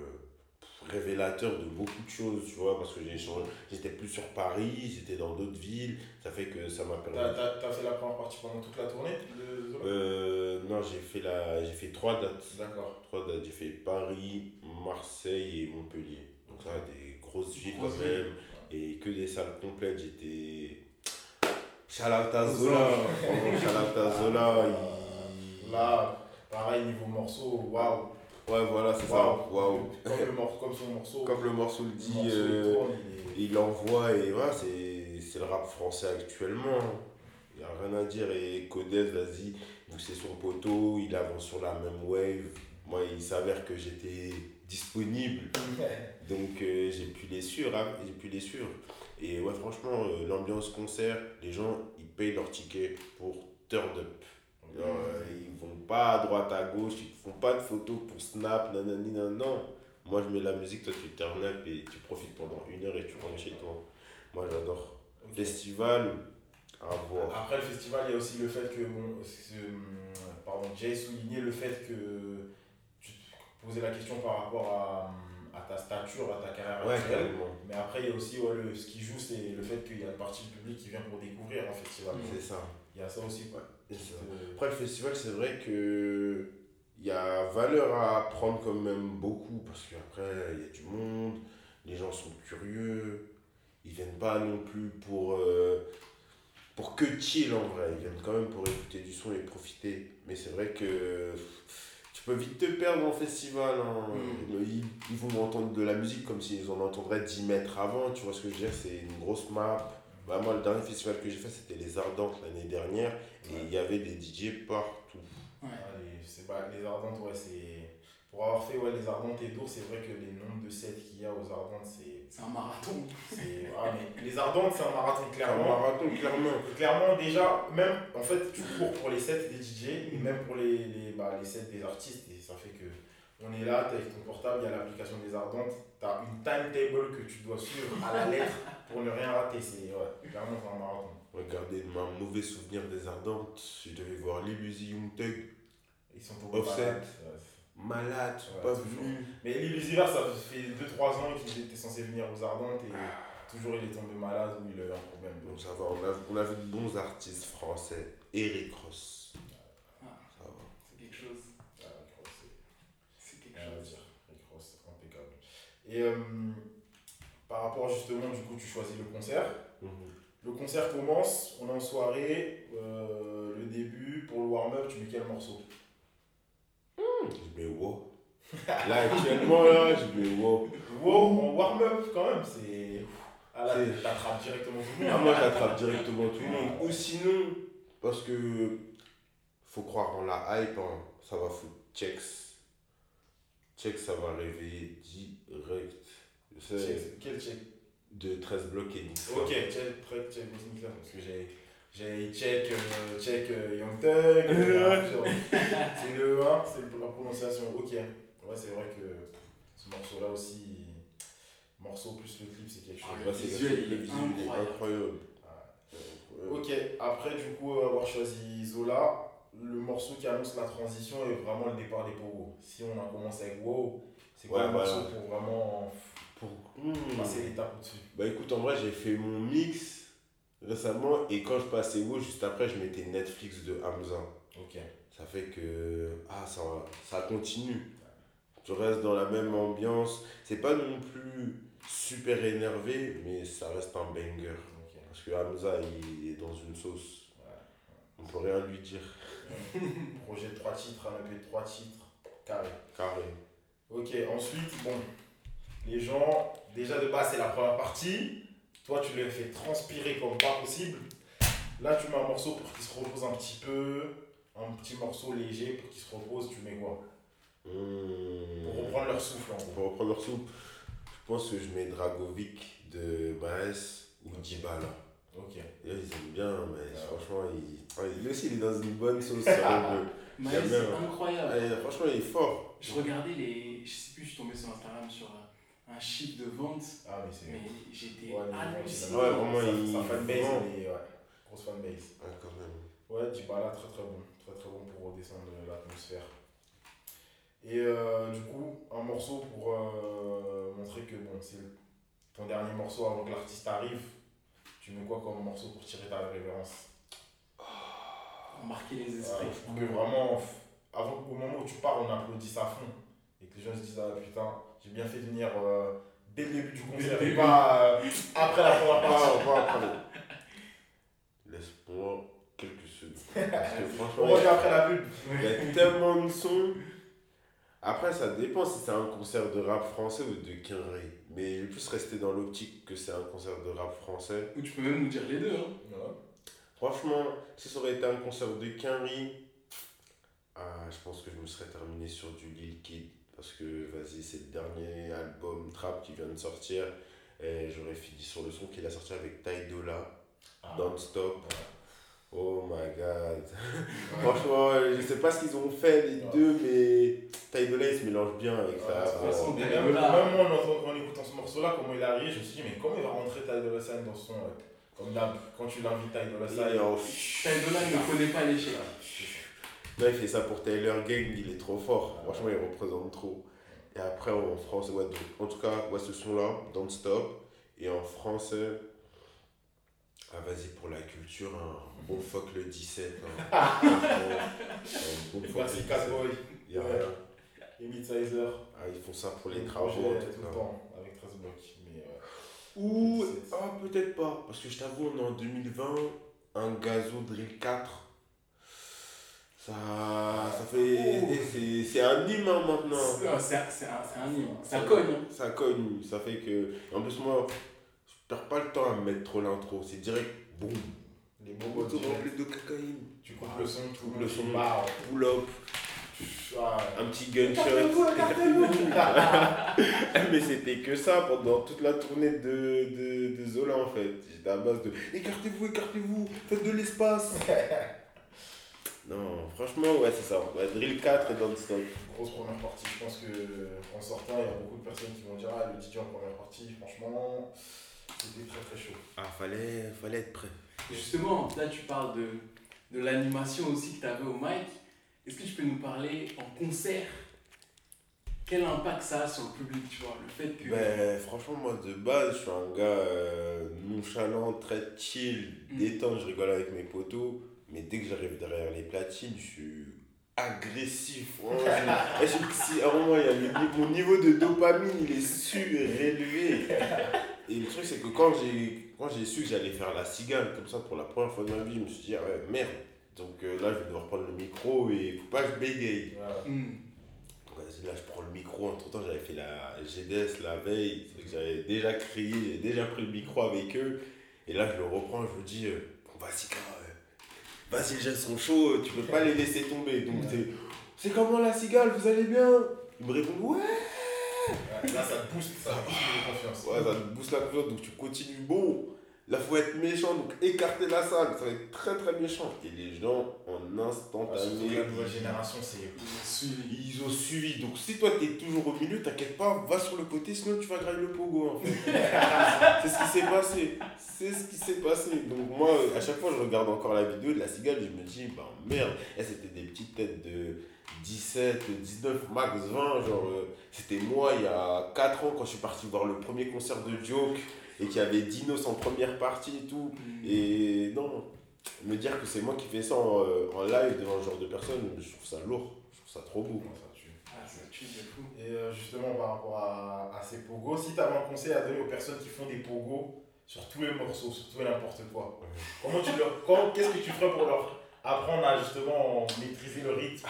révélateur de beaucoup de choses, tu vois, parce que j'ai changé- j'étais plus sur Paris, j'étais dans d'autres villes, ça fait que ça m'a permis. T'as fait la première partie pendant toute la tournée de Zola? Euh, non, j'ai fait, la, j'ai fait trois dates. D'accord. Trois dates. J'ai fait Paris, Marseille et Montpellier. Donc ça, des grosses villes quand même. Et que des salles complètes. J'étais... Shalata Zola. Zola. il- Là, pareil, niveau morceau, waouh. Ouais, voilà, c'est ça. Waouh. Comme, le mor- comme son morceau. Comme le morceau le le dit, morceau, il euh, tourne, il est- il l'envoie et voilà, c'est, c'est le rap français actuellement. Il n'y a rien à dire. Et Codez, vas-y, c'est son poteau, il avance sur la même wave. Moi, il s'avère que j'étais disponible. Donc euh, j'ai pu les suivre, hein, j'ai pu les suivre. Et ouais, franchement, euh, l'ambiance concert, les gens, ils payent leur ticket pour turn up. Genre, euh, ils vont pas à droite, à gauche, ils font pas de photos pour snap, nanani, nan, non. Moi, je mets la musique, toi, tu turn up et tu profites pendant une heure et tu rentres chez toi. Moi, j'adore. Festival, à voir. Après le festival, il y a aussi le fait que, bon, ce- pardon, j'ai souligné le fait que tu te posais la question par rapport à, à ta stature, à ta carrière Ouais, actuelle. carrément. Mais après, il y a aussi ouais, le, ce qui joue, c'est le fait qu'il y a une partie du public qui vient pour découvrir un festival. C'est ça. Il y a ça aussi. Quoi. Euh, Après, le festival, c'est vrai que il y a valeur à prendre quand même beaucoup parce qu'après, il y a du monde, les gens sont curieux, ils viennent pas non plus pour, euh, pour que chill en vrai, ils viennent quand même pour écouter du son et profiter. Mais c'est vrai que tu peux vite te perdre en festival. hein. Mm. Ils, ils vont entendre de la musique comme s'ils en entendraient 10 mètres avant, tu vois ce que je veux dire, c'est une grosse map. Bah, moi, le dernier festival que j'ai fait, c'était les Ardentes l'année dernière. Et il y avait des DJ partout. Ouais. Ah, c'est pas- les Ardentes, ouais, c'est. Pour avoir fait ouais, les Ardentes et Dour, c'est vrai que les nombres de sets qu'il y a aux Ardentes, c'est. C'est un marathon. c'est- Ah, mais les Ardentes, c'est un marathon, Un clairement. marathon, clairement. Et clairement, déjà, même, en fait, tu cours pour les sets des DJ même pour les, les, bah, les sets des artistes. Et ça fait que on est là, tu avec ton portable, il y a l'application des Ardentes, tu as une timetable que tu dois suivre à la lettre pour ne rien rater. C'est ouais, clairement un marathon. Regardez, ma mauvais souvenir des Ardentes, je devais voir Lilusi Young Thug. Ils sont trop Offset. malades. Ouais, pas toujours. venu. Mais Lil Uzi Vert, ça fait 2-3 ans qu'il était censé venir aux Ardentes et toujours il est tombé malade ou il a eu un problème. Donc ça va, on a, on avait de bons artistes français. Eric Ross. Ah. Ça va. C'est quelque chose. Ah, Rick Ross, c'est- C'est quelque rien à chose. dire. Rick Ross, impeccable. Et euh, par rapport justement, du coup, tu choisis le concert. Mhm. Le concert commence, on est en soirée, euh, le début, pour le warm-up, tu mets quel morceau? Je mets wow. Là, actuellement, là, je mets wow. Wow, en warm-up quand même, c'est. Ah là, t'attrapes directement tout le Ah, monde. moi, j'attrape directement tout le monde. Ou sinon, parce que faut croire en la hype, hein, ça va foutre checks. Checks, ça va réveiller direct. Check, Quel check? De 13 blocs et Nix. Ok, check, check, check, parce que j'ai. J'ai check, euh, check euh, Young Thug, euh, c'est le 1, c'est la prononciation, ok. Ouais, c'est vrai que ce morceau-là aussi, morceau plus le clip, c'est quelque chose. Ah, Ouais, c'est visuel, le il est visuel, il est incroyable. incroyable. Ok, après du coup avoir choisi Zola, le morceau qui annonce la transition est vraiment le départ des pogos. Si on a commencé avec Wow, c'est quoi Ouais, le voilà. morceau pour vraiment Pour... Hmm. passer l'étape au-dessus Bah écoute, en vrai, j'ai fait mon mix récemment et quand je passais WoW, juste après, je mettais Netflix de Hamza. Ok. Ça fait que ah, ça, ça continue. Tu restes dans la même ambiance. C'est pas non plus super énervé, mais ça reste un banger. Parce que Hamza, il est dans une sauce. On peut rien lui dire. Projet de 3 titres, un EP de 3 titres, carré. Carré. Ok, ensuite, bon, les gens, déjà de base, c'est la première partie. Toi, tu les fais transpirer comme pas possible. Là, tu mets un morceau pour qu'il se repose un petit peu, un petit morceau léger pour qu'il se repose. Tu mets quoi? Hmm. Pour reprendre leur souffle, en gros. Pour reprendre leur soupe, je pense que je mets Dragovic de Baez ou Dybala. Ok. Et là, ils aiment bien, mais Ah. franchement, il... ah, lui aussi, il est dans une bonne sauce. J'aime bien. c'est incroyable. Ouais, franchement, il est fort. Je regardais les. Je sais plus, je suis tombé sur Instagram sur un, un chiffre de vente, Ah, mais c'est. mais j'étais Ouais, mais halluciné. Ouais, vraiment, il- sa fanbase, ouais, grosse fanbase. Ah, quand même. Ouais, Dybala, très très bon. Très très bon pour redescendre l'atmosphère. Et euh, du coup, un morceau pour euh, montrer que bon, c'est ton dernier morceau avant que l'artiste arrive. Tu mets quoi comme morceau pour tirer ta révérence? Marquer les esprits. Que vraiment, avant, au moment où tu pars, on applaudisse à fond. Et que les gens se disent Ah putain, j'ai bien fait de venir euh, dès le début du concert et pas euh, après la première partie. Ah, on va parler. Laisse-moi quelques secondes. Parce que On franchement, revient après la pub. il y a tellement de sons. Après, ça dépend si c'est un concert de rap français ou de Kinry. Mais je vais plus rester dans l'optique que c'est un concert de rap français. Ou tu peux même nous dire les deux. Hein. Ouais. Franchement, si ça aurait été un concert de Kinry, ah, je pense que je me serais terminé sur du Lil Kid. Parce que, vas-y, c'est le dernier album trap qui vient de sortir. Et j'aurais fini sur le son qu'il a sorti avec Ty Dolla, Ah. Don't Stop. Ouais. Oh my god. Franchement, je sais pas ce qu'ils ont fait les Ouais. deux, mais Ty Dolla il se mélange bien avec Ouais, ça. de toute façon, même, moi, en, écoutant ce morceau-là, comment il est arrivé, je me suis dit, mais comment il va rentrer Ty Dolla Sign dans son. ouais. Comme quand tu l'invites Ty Dolla Il Sign. Ty Dolla ne connaît pas l'échec. Là, il fait ça pour Taylor Gang, il est trop fort. Franchement, il représente trop. Et après, en français, ouais, donc, en tout cas, ouais, ce son-là, Don't Stop. Et en français, ah, vas-y, pour la culture, un bon fuck le 17. hein. un bon fuck le 17. Catboy Y a Ouais. rien. et Midsizer. Ah, ils font ça pour les Le travaux. tout le cas. temps, avec 13 blocs. Mais, euh, Ou, 17. ah, peut-être pas. Parce que je t'avoue, on est en 2020, un gazo drill 4. Ça, ça fait. C'est- un hymne hein, maintenant. C'est un, un, hymne. Ça cogne. hein. Ça cogne. Ça fait que. En plus, moi, perds pas le temps à mettre trop l'intro. C'est direct. Boum. Les bobos Tout direct. rempli de cocaïne. Tu coupes le son, tu Coupe coupes le son. Bah, Pull up. ah, Un petit gunshot. Écartez-vous, écartez-vous. Mais c'était que ça pendant toute la tournée de, de, de Zola en fait. J'étais à base de écartez-vous, écartez-vous, faites de l'espace. non, franchement, ouais, c'est ça. Ouais, drill 4 et Don't Stop. Grosse première partie. Je pense que en sortant, il y a beaucoup de personnes qui vont dire Ah, le DJ en première partie, franchement, c'était très très chaud. Ah, fallait, fallait être prêt. Justement, là tu parles de, de l'animation aussi que tu avais au mic. Est-ce que tu peux nous parler en concert? Quel impact ça a sur le public, tu vois Le fait que. Ben, franchement, moi de base, je suis un gars euh, nonchalant, très chill, Mm. détente, je rigole avec mes potos. Mais dès que j'arrive derrière les platines, je suis agressif. Vraiment, je- et je- si à un moment, il y a le- mon niveau de dopamine, il est surélevé. Et le truc, c'est que quand j'ai, quand j'ai su que j'allais faire la cigale comme ça pour la première fois de ma vie, je me suis dit, ah ouais, merde. Donc euh, là, je vais devoir prendre le micro et faut pas que je bégaye. Voilà. Hmm. Vas-y, là, je prends le micro. Entre temps, j'avais fait la GDS la veille. J'avais déjà crié, j'ai déjà pris le micro avec eux. Et là, je le reprends, je me dis, euh, bon, vas-y, euh, vas-y, les gens sont chauds, tu peux pas les laisser tomber. Donc, c'est, c'est comment la cigale, vous allez bien? Ils me répondent, Ouais, Là, ça te booste, ça te booste de confiance. ouais, ça te booste la confiance, donc tu continues. Bon, Là, faut être méchant, donc écarter la salle, ça va être très très méchant. Et les gens, en instantané, la nouvelle génération, c'est. ils ont suivi. Donc si toi t'es toujours au milieu, t'inquiète pas, va sur le côté, sinon tu vas grailler le pogo en fait. c'est ce qui s'est passé. C'est ce qui s'est passé. Donc moi, à chaque fois, je regarde encore la vidéo de la cigale, je me dis, bah merde, c'était des petites têtes de 17, 19, max 20. Genre, euh, c'était moi il y a 4 ans quand je suis parti voir le premier concert de Joke et qu'il y avait Dinos en première partie et tout. Et non, me dire que c'est moi qui fais ça en, euh, en live devant ce genre de personnes, je trouve ça lourd. Je trouve ça trop beau. Ça tue. Ah, ça tue de fou. Et euh, justement, par rapport à, à ces pogos, si tu avais un conseil à donner aux personnes qui font des pogos sur tous les morceaux, sur tout et n'importe quoi, comment tu leur. comment- Qu'est-ce que tu ferais pour leur apprendre à justement maîtriser le rythme?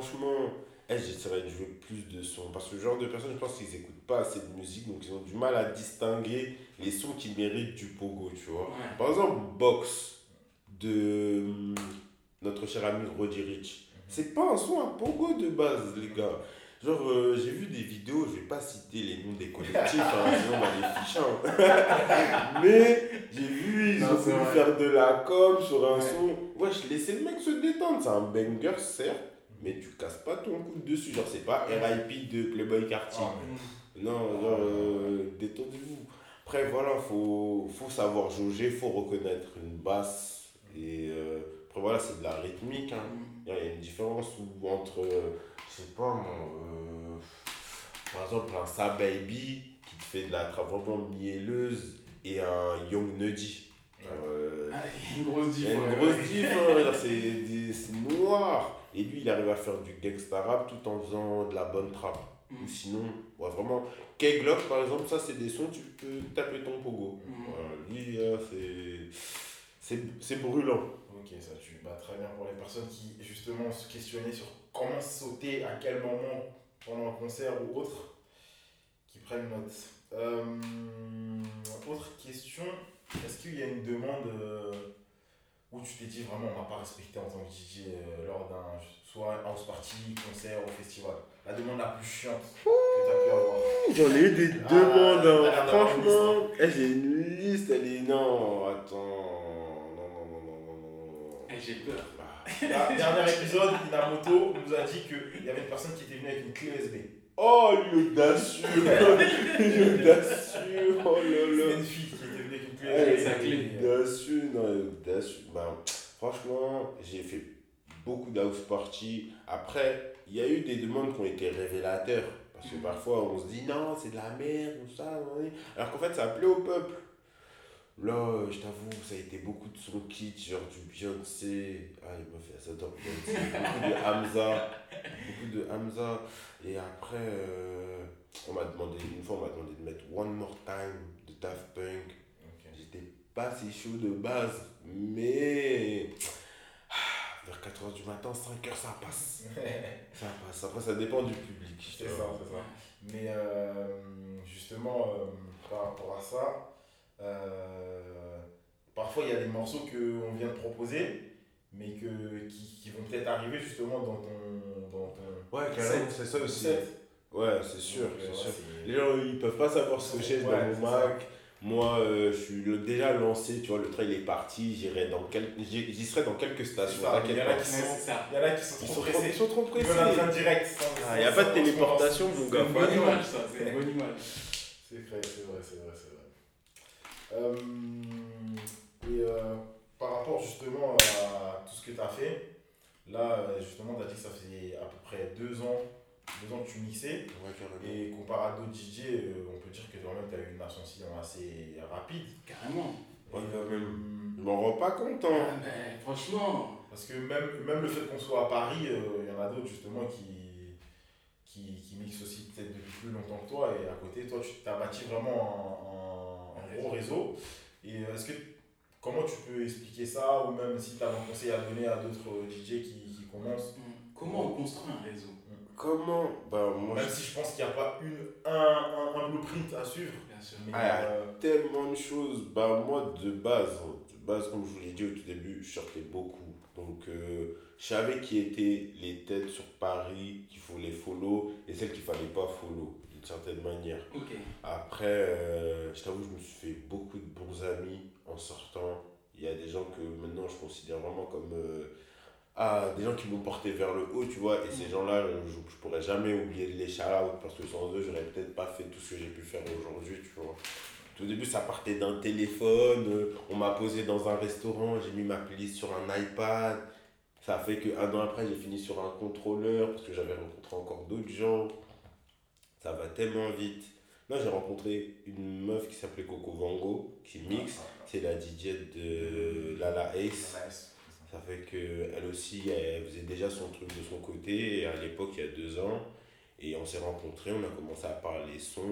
Franchement, eh, j'essaierais de jouer plus de sons. Parce que ce genre de personnes, je pense qu'ils n'écoutent pas assez de musique, donc ils ont du mal à distinguer les sons qui méritent du pogo, tu vois. Ouais. Par exemple, Box de hum, notre cher ami Roddy Rich. C'est pas un son à pogo de base, les gars. Genre, euh, j'ai vu des vidéos, je vais pas citer les noms des collectifs, hein, sinon on va les ficher. hein. Mais j'ai vu, ils ont voulu faire de la com sur un Ouais. son. Wesh, laissez le mec se détendre, c'est un banger, certes, mais tu casses pas ton coude dessus. Genre, c'est pas RIP de Playboy Cartier. Ah, Non, genre, euh, détendez-vous. Après, voilà, faut, faut savoir jauger, faut reconnaître une basse. Et euh, après, voilà, c'est de la rythmique. hein. Il y a une différence où, entre, je sais pas euh, par exemple, un Sa Baby qui te fait de la trappe vraiment mielleuse et un Young Nuddy. Ah, une grosse diff. une grosse diff, hein, c'est noir. Et lui, il arrive à faire du gangsta rap tout en faisant de la bonne trappe. Mm. Ou sinon, ouais, vraiment, K-Glock par exemple, ça c'est des sons, tu peux taper ton pogo. Mm. Voilà, lui, euh, c'est- c'est c'est brûlant. Ok, ça tue. Bah, très bien pour les personnes qui justement se questionnaient sur comment sauter, à quel moment pendant un concert ou autre, qui prennent note. Euh, autre question, est-ce qu'il y a une demande euh, où tu t'es dit vraiment on m'a pas respecté en tant que DJ euh, lors d'un soit un house party, concert ou festival La demande la plus chiante que tu as pu avoir J'en ai eu des Ah, demandes, hein. une franchement. eh, J'ai une liste, elle est. Non, attends. Non, non, non, non, non, non, non. Eh, J'ai peur. Ah. Là, Dernier épisode, Inamoto nous a dit qu'il y avait une personne qui était venue avec une clé USB. Oh, l'audacieux L'audacieux Oh là là une fille venue avec sa clé. Audacieux, non, audacieux. Ben, franchement, j'ai fait beaucoup d'house party. Après, il y a eu des demandes qui ont été révélateurs. Parce que parfois, on se dit non, c'est de la merde, ou ça. Alors qu'en fait, ça plaît au peuple. Là, je t'avoue, ça a été beaucoup de son kitsch, genre du Beyoncé. Ah, il m'a fait ça dans Beyoncé. beaucoup de Hamza. Beaucoup de Hamza. Et après, euh, on m'a demandé, une fois, on m'a demandé de mettre One More Time de Daft Punk. Pas si chaud de base, mais ah, vers 4h du matin, 5h, ça passe. Ça passe. Après, ça dépend du public. C'est ça, c'est ça. Mais euh, justement, euh, par rapport à ça, euh, parfois il y a des morceaux qu'on vient de proposer, mais que, qui, qui vont peut-être arriver justement dans ton. Dans ton Ouais, carrément, c'est ça set. Ouais, c'est sûr, Donc, sûr. Les gens, ils peuvent pas savoir ce que j'ai dans mon. Mac. Moi, euh, je suis le- déjà lancé, tu vois, le trail est parti, j'irai dans quel... j'y serai dans quelques stations. C'est ça, il y a qui c'est ça. Il y en a qui sont trop sont trop, pressés. ils sont trop Ils pressés. veulent un train direct. sans- Il n'y a sans- pas de téléportation, mon C'est gars. une faut bonne image, ça. C'est une bonne image. C'est vrai, c'est vrai, c'est vrai, c'est vrai. Euh, et euh, par rapport justement à tout ce que tu as fait, là justement tu as dit que ça faisait à peu près deux ans, deux ans que tu mixais, Ouais, et comparé à d'autres DJ, euh, on peut dire que toi-même tu as eu une ascension assez rapide. Carrément. Ouais, même. Euh, Je m'en rends pas compte, hein. Ah, ben, franchement. Parce que même, même le fait qu'on soit à Paris, euh, il y en a d'autres justement qui, qui, qui mixent aussi peut-être depuis plus longtemps que toi. Et à côté, toi, tu t'as bâti vraiment un, un- un gros réseau. Et est-ce que comment tu peux expliquer ça? Ou même si tu as un conseil à donner à d'autres DJ qui, qui commencent? Comment on construit un réseau? Comment? Bah, moi, Même je si je pense qu'il n'y a pas une, un, un, un blueprint à suivre. Bien sûr. Mais Ah, euh, tellement de choses. Bah, moi, de base, hein, de base, comme je vous l'ai dit au tout début, je sortais beaucoup. Donc, euh, je savais qui étaient les têtes sur Paris qu'il faut les follow et celles qu'il fallait pas follow. d'une certaine manière. Après, euh, je t'avoue, je me suis fait beaucoup de bons amis en sortant. Il y a des gens que maintenant je considère vraiment comme. Ah, des gens qui m'ont porté vers le haut, tu vois. Et ces gens-là, je, je pourrais jamais oublier de les shout parce que sans eux, j'aurais peut-être pas fait tout ce que j'ai pu faire aujourd'hui, tu vois. Au début, ça partait d'un téléphone, euh, on m'a posé dans un restaurant, j'ai mis ma playlist sur un iPad. Ça a fait qu'un an après, j'ai fini sur un contrôleur parce que j'avais rencontré encore d'autres gens. Ça va tellement vite. Là, j'ai rencontré une meuf qui s'appelait Coco Vango, qui mixe. C'est la DJ de Lala Ace. Ça fait qu'elle aussi, elle faisait déjà son truc de son côté, à l'époque, il y a deux ans. Et on s'est rencontrés, on a commencé à parler son,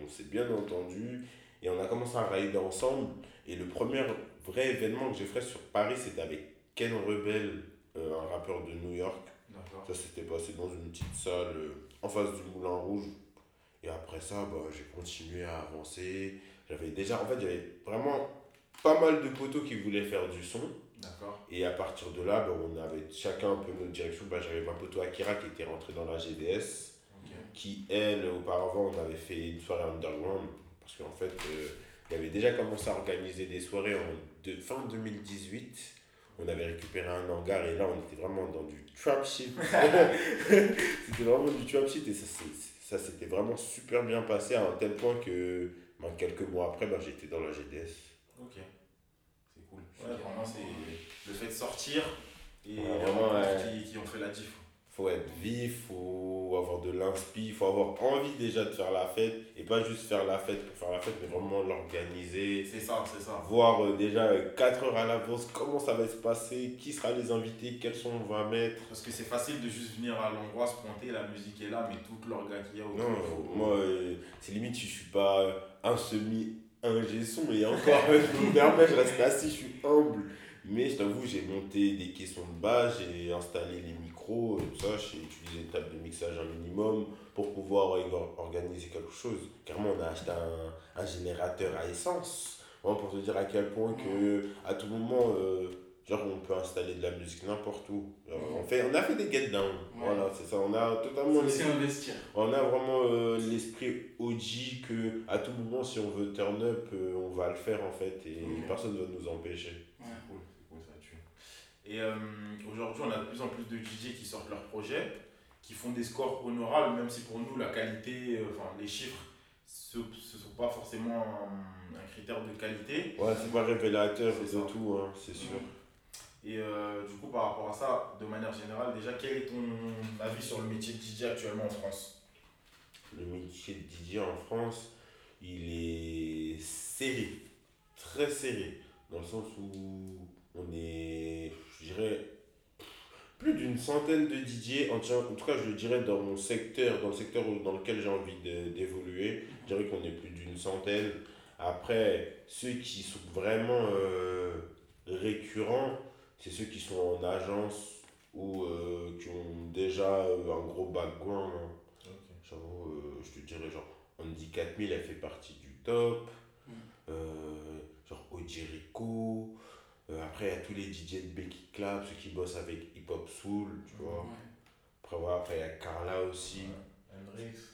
on s'est bien entendu. Et on a commencé à rider ensemble. Et le premier vrai événement que j'ai fait sur Paris, c'était avec Ken Rebel, euh, un rappeur de New York. Ça s'était passé dans une petite salle euh, en face du Moulin Rouge. Et après ça, bah, j'ai continué à avancer. J'avais déjà, en fait, j'avais vraiment pas mal de poteaux qui voulaient faire du son. Et à partir de là, bah, on avait chacun un peu notre direction. Bah, J'avais ma poteau Akira qui était rentrée dans la GDS, qui, elle, auparavant, on avait fait une soirée underground. Parce qu'en fait, euh, il avait déjà commencé à organiser des soirées en de, fin 2018. On avait récupéré un hangar et là, on était vraiment dans du trap shit. c'était vraiment du trap shit et ça, s'était vraiment super bien passé à un tel point que bah, quelques mois après, bah, j'étais dans la GDS. Ok. Ouais, vraiment, c'est le fait de sortir et Ouais, les vraiment, ouais. qui, qui ont fait la diff. faut être vif, faut avoir de l'inspi, faut avoir envie déjà de faire la fête et pas juste faire la fête pour faire la fête, mais vraiment l'organiser. C'est ça, c'est ça. Voir euh, déjà 4 heures à l'avance comment ça va se passer, qui sera les invités, quels sons on va mettre. Parce que c'est facile de juste venir à l'endroit, se pointer, la musique est là, mais toute l'orga qu'il y a autour. Non, faut- moi, euh, c'est limite je suis pas euh, un semi ingé son et encore, je me permets, je reste assis, je suis humble. Mais je t'avoue, j'ai monté des caissons de base, j'ai installé les micros, tout ça, j'ai utilisé une table de mixage un minimum pour pouvoir organiser quelque chose. Carrément, on a acheté un, générateur à essence, pour te dire à quel point que à tout moment, euh, genre on peut installer de la musique n'importe où. Genre, on, fait, on a fait des get down, voilà, c'est ça, on a totalement investir. on a vraiment euh, l'esprit OG que à tout moment si on veut turn up euh, on va le faire en fait et personne ne va nous empêcher. Ouais. C'est cool, c'est cool, ça tue. Et euh, aujourd'hui, on a de plus en plus de DJ qui sortent leurs projets, qui font des scores honorables, même si pour nous, la qualité, euh, enfin, les chiffres, ce ne sont pas forcément un, un critère de qualité. Ouais c'est pas révélateur ça. tout hein, c'est sûr. Et euh, du coup, par rapport à ça, de manière générale, déjà, quel est ton avis sur le métier de DJ actuellement en France? Le métier de DJ en France il est serré, très serré. Dans le sens où on est je dirais plus d'une centaine de DJ, en, tout- cas je dirais dans mon secteur, dans le secteur dans lequel j'ai envie d'évoluer, je dirais qu'on est plus d'une centaine. Après, ceux qui sont vraiment euh, récurrents, c'est ceux qui sont en agence ou euh, qui ont déjà euh, un gros background. hein. J'avoue, euh, je te dirais genre, Andy 4000, elle fait partie du top. Mm. Euh, genre Ojerico. Euh, après, il y a tous les DJ de Becky Club, ceux qui bossent avec Hip Hop Soul, tu vois. Après, voilà, après, il y a Carla aussi.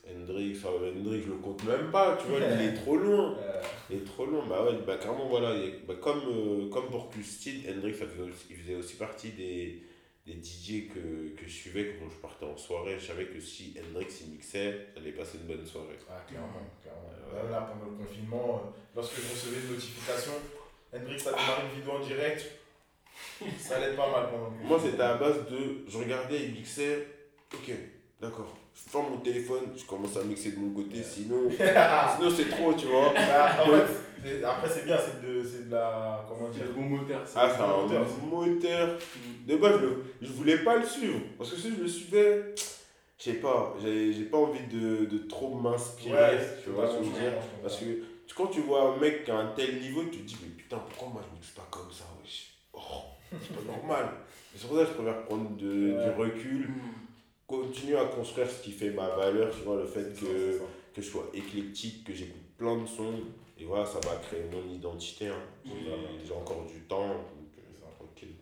Hendrix, ah, Hendrix, je le compte même pas, tu vois, il est trop loin. Euh, Il est trop loin, bah ouais, bah carrément, voilà. il est- bah, comme, euh, comme pour Custine, Hendrix, ça faisait aussi, il faisait aussi partie des, des DJ que, que je suivais quand je partais en soirée. Je savais que si Hendrix il mixait, j'allais passer une bonne soirée. Ah, clairement, clairement. Là, là, pendant le confinement, euh, lorsque je recevais une notification, Hendrix a démarré une vidéo en direct, ça allait pas mal pendant le confinement. Moi, c'était à base de. Je regardais, il mixait. Ok, d'accord. Je ferme mon téléphone, je commence à mixer de mon côté, sinon. sinon, c'est trop, tu vois. Bah, en fait, c'est- après, c'est bien, c'est de, c'est de la. Comment dire le bon moteur. ça. Ah, c'est un moteur. moteur. De base, je, je voulais pas le suivre. Parce que si je le suivais, je sais pas, j'ai j'ai pas envie de, de trop m'inspirer. tu vois ce que je veux dire Parce que tu- quand tu vois un mec qui a un tel niveau, tu te dis, mais putain, pourquoi moi je mixe pas comme ça wesh? Oh, c'est pas normal. C'est pour ça que je préfère prendre de- Ouais. du recul, Mm. Continuer à construire ce qui fait ma valeur, tu vois, le fait que, ça. que je sois éclectique, que j'écoute plein de sons. Et voilà, ça va créer mon identité. hein. J'ai encore du temps, donc euh, tranquille.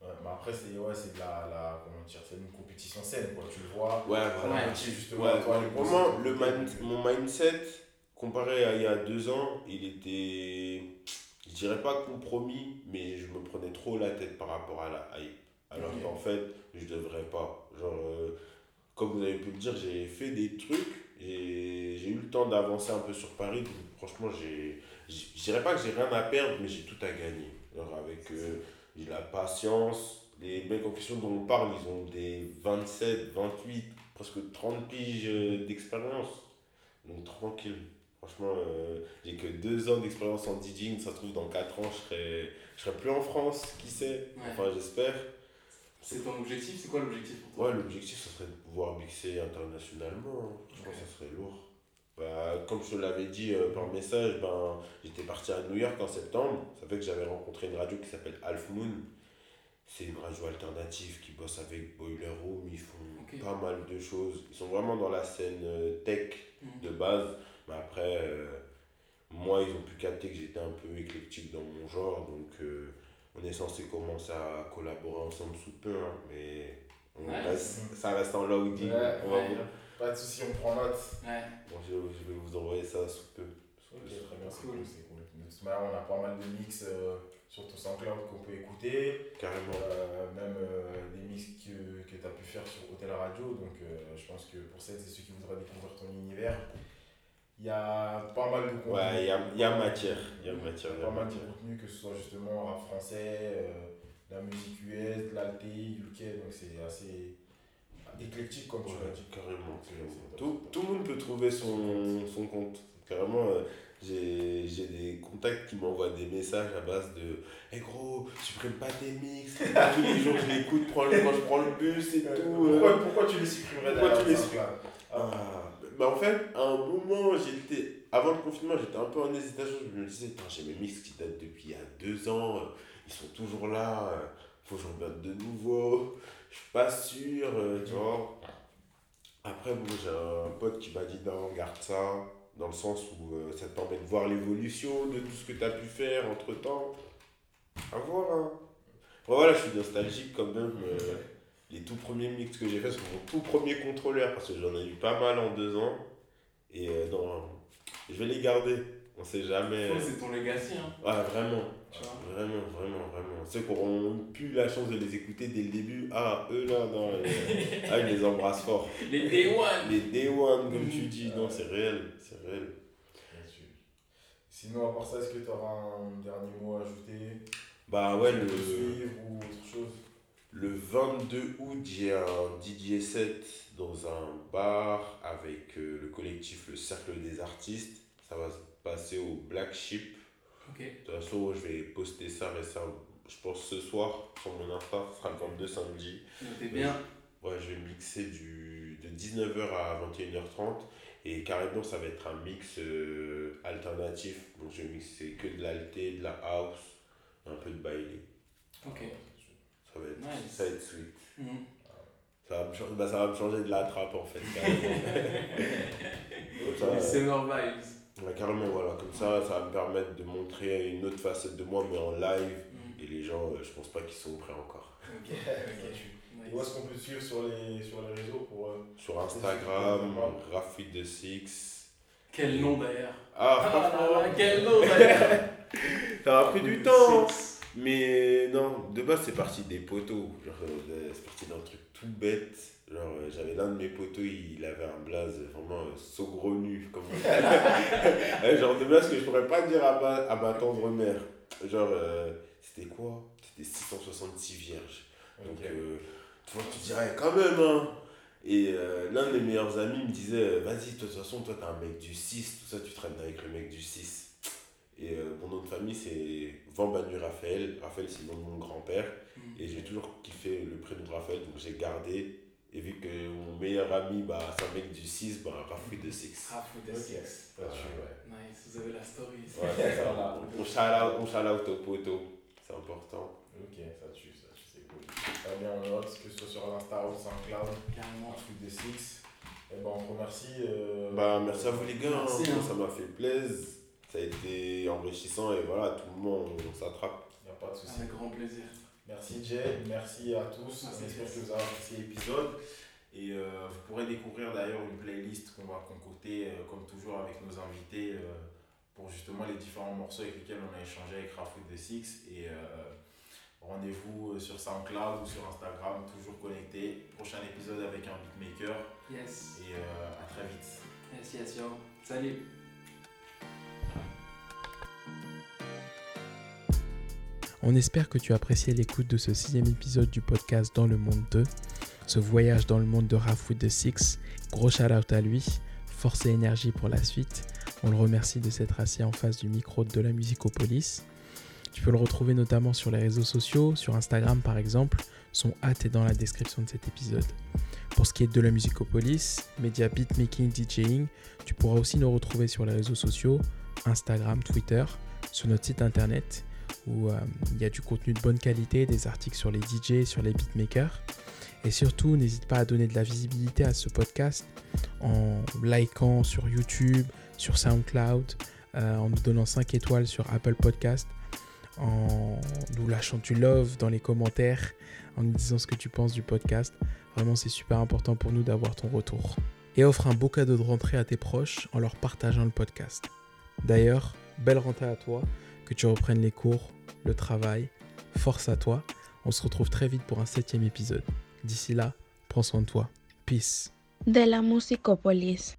Ouais, bah après, c'est ouais, c'est de la, la, comment dire, c'est une compétition saine, quoi. Tu le vois. Ouais, voilà. Ouais. Petit, justement, Ouais, toi, conseils le mon mindset, comparé à il y a deux ans, il était, je dirais pas compromis, mais je me prenais trop la tête par rapport à la hype. Alors qu'en fait, je devrais pas. Genre, euh, comme vous avez pu le dire, j'ai fait des trucs, et j'ai eu le temps d'avancer un peu sur Paris. donc franchement, je dirais pas que j'ai rien à perdre, mais j'ai tout à gagner. Genre, avec euh, j'ai la patience. Les mecs en question dont on parle, ils ont des 27, 28, presque 30 piges euh, d'expérience. Donc tranquille. Franchement, euh, j'ai que deux ans d'expérience en DJing. Ça se trouve, dans 4 ans, je serai, je serai plus en France. Qui sait? Enfin, j'espère. C'est ton objectif C'est quoi l'objectif pour toi Ouais, l'objectif, ça serait de pouvoir mixer internationalement. hein. Franchement, Ok. ça serait lourd. Bah, comme je te l'avais dit euh, par message, ben, j'étais parti à New York en septembre. Ça fait que j'avais rencontré une radio qui s'appelle Half Moon. C'est une radio alternative qui bosse avec Boiler Room. Ils font pas mal de choses. Ils sont vraiment dans la scène euh, tech Mhm. de base. Mais après, euh, moi, ils ont pu capter que j'étais un peu éclectique dans mon genre. Donc, euh, on est censé commencer à collaborer ensemble sous peu. hein, mais on Ouais. reste- ça reste en loading. Ouais, on va. Pas de soucis, on prend note. Ouais. Bon, je, je vais vous envoyer ça sous peu. Ok, très bien, c'est Cool. cool. De toute manière, on a pas mal de mix euh, sur ton SoundCloud qu'on peut écouter. Carrément. Euh, même euh, des mix que, que tu as pu faire sur Hotel Radio. Donc, euh, je pense que pour celles et ceux qui voudraient découvrir ton univers, il y a pas mal de contenu. Ouais, il y a, y a matière. Il y a matière. y a pas mal de contenu, que ce soit justement rap français, euh, la musique US, l'alté, UK. Donc, c'est assez éclectique, comme tu l'as Ouais, dit. carrément. Tout, tout le monde peut trouver son, son compte. Carrément, euh, j'ai des contacts qui m'envoient des messages à base de Hé gros, supprime pas tes mix. Tous les jours, je l'écoute prends le- quand je prends le bus et tout. euh. pourquoi, pourquoi tu les supprimerais Pourquoi tu les Ah, Ah, bah en fait, à un moment, j'étais. Avant le confinement, j'étais un peu en hésitation. Je me disais, j'ai mes mix qui datent depuis il y a deux ans. Ils sont toujours là. Faut que j'en mette de nouveau. Je suis pas sûr, euh, tu vois. Après, bon, j'ai un pote qui m'a dit, non, garde ça. Dans le sens où euh, ça te permet de voir l'évolution de tout ce que tu as pu faire entre temps. À voir, hein. Bon, voilà, je suis nostalgique quand même. euh, les tout premiers mix que j'ai fait sur mon tout premier contrôleur, parce que j'en ai eu pas mal en deux ans. Et euh, non, je vais les garder. On sait jamais. Ouais, C'est ton legacy, hein. Ouais, vraiment. Tu vois Vraiment, vraiment, vraiment. Ceux qui auront eu la chance de les écouter dès le début, ah, eux là, non, euh, ah, je les embrasse fort. Les Day One Les day one, comme tu dis, non, c'est réel, c'est réel. bien sûr. Sinon, à part ça, est-ce que tu auras un dernier mot à ajouter? Bah ouais, le, suivre ou autre chose? Le 22 août, j'ai un DJ set dans un bar avec euh, le collectif Le Cercle des Artistes. Ça va se passer au Black Sheep. Ok. De toute façon, je vais poster ça récemment, je pense ce soir sur mon Insta, ce sera le 22 samedi. Notez bien. Ouais, je vais mixer du, de 19h à 21h30 et carrément ça va être un mix euh, alternatif. Donc je vais mixer que de l'alté, de la house, un peu de baile. Ok. Ça va être, Nice. ça va être sweet. Mhm. Ça va, me changer, bah, ça va me changer de la trappe en fait. Ça, Les euh, carrément, voilà. Comme ça, ça va me permettre de montrer une autre facette de moi, mais en live. Mhm. Et les gens, euh, je pense pas qu'ils sont prêts encore. Ok. Et Ok. où est-ce qu'on peut te suivre sur les, sur les réseaux pour. euh, Sur Instagram. Rafid de Six. Quel nom d'ailleurs Ah, Ah franchement, là là, quel nom d'ailleurs ça a pris du temps. Mais non, de base, c'est parti des poteaux. Euh, c'est parti d'un truc tout bête. Genre, euh, j'avais l'un de mes poteaux, il avait un blaze vraiment euh, saugrenu. Comme. Ouais, genre, de base, que je pourrais pas dire à ma, à ma tendre mère. Genre, euh, c'était quoi? C'était 666 vierges. Donc, euh, tu vois, tu dirais quand même, hein. Et euh, l'un de mes meilleurs amis me disait, vas-y, de toute façon, toi, t'es un mec du 6, tout ça, tu traînes avec le mec du 6. Et euh, mon nom de famille, c'est Van Banu Raphaël. Raphaël, c'est le nom de mon grand-père. Mhm. Et j'ai toujours kiffé le prénom de Raphaël, donc j'ai gardé. Et vu que mon meilleur ami, bah, c'est un mec du 6, bah, Raphaël de 6. Rafou de Ok. Six. Ça tue, ouais. Nice, vous avez la story ici. Ouais, c'est ça. On on shout out au poteau. C'est important. Ok, ça tue, ça tue, c'est cool. Très bien, on note, que ce soit sur l'Insta ou SoundCloud, Carrément. Ensuite des Six. Et ben, on remercie. euh, Bah, merci à vous les gars, hein. Merci, hein. ça m'a fait plaisir. Ça a été enrichissant et voilà, tout le monde on s'attrape. Y a pas de souci. Avec grand plaisir. Merci Jay, merci à tous. On espère que vous avez apprécié l'épisode. Et euh, vous pourrez découvrir d'ailleurs une playlist qu'on va concocter, euh, comme toujours, avec nos invités euh, pour justement les différents morceaux avec lesquels on a échangé avec Rafoot de Six. Et rendez-vous sur SoundCloud ou sur Instagram, toujours connecté. Prochain épisode avec un beatmaker. Yes. Et à très vite. Yes, yes, yo. Salut. On espère que tu as apprécié l'écoute de ce sixième épisode du podcast Dans le Monde 2, ce voyage dans le monde de Rafoot de Six. Gros shout out à lui, force et énergie pour la suite. On le remercie de s'être assis en face du micro de la Musicopolis. Tu peux le retrouver notamment sur les réseaux sociaux, sur Instagram par exemple. Son hâte est dans la description de cet épisode. Pour ce qui est de la Musicopolis, média beatmaking, DJing, tu pourras aussi nous retrouver sur les réseaux sociaux, Instagram, Twitter, sur notre site internet où euh, il y a du contenu de bonne qualité, des articles sur les DJ, sur les beatmakers. Et surtout, n'hésite pas à donner de la visibilité à ce podcast en likant sur YouTube, sur SoundCloud, euh, en nous donnant 5 étoiles sur Apple Podcast, en nous lâchant du love dans les commentaires, en nous disant ce que tu penses du podcast. Vraiment, c'est super important pour nous d'avoir ton retour. Et offre un beau cadeau de rentrée à tes proches en leur partageant le podcast. D'ailleurs, belle rentrée à toi que tu reprennes les cours, le travail. Force à toi. On se retrouve très vite pour un septième épisode. D'ici là, prends soin de toi. Peace. De la Musicopolis.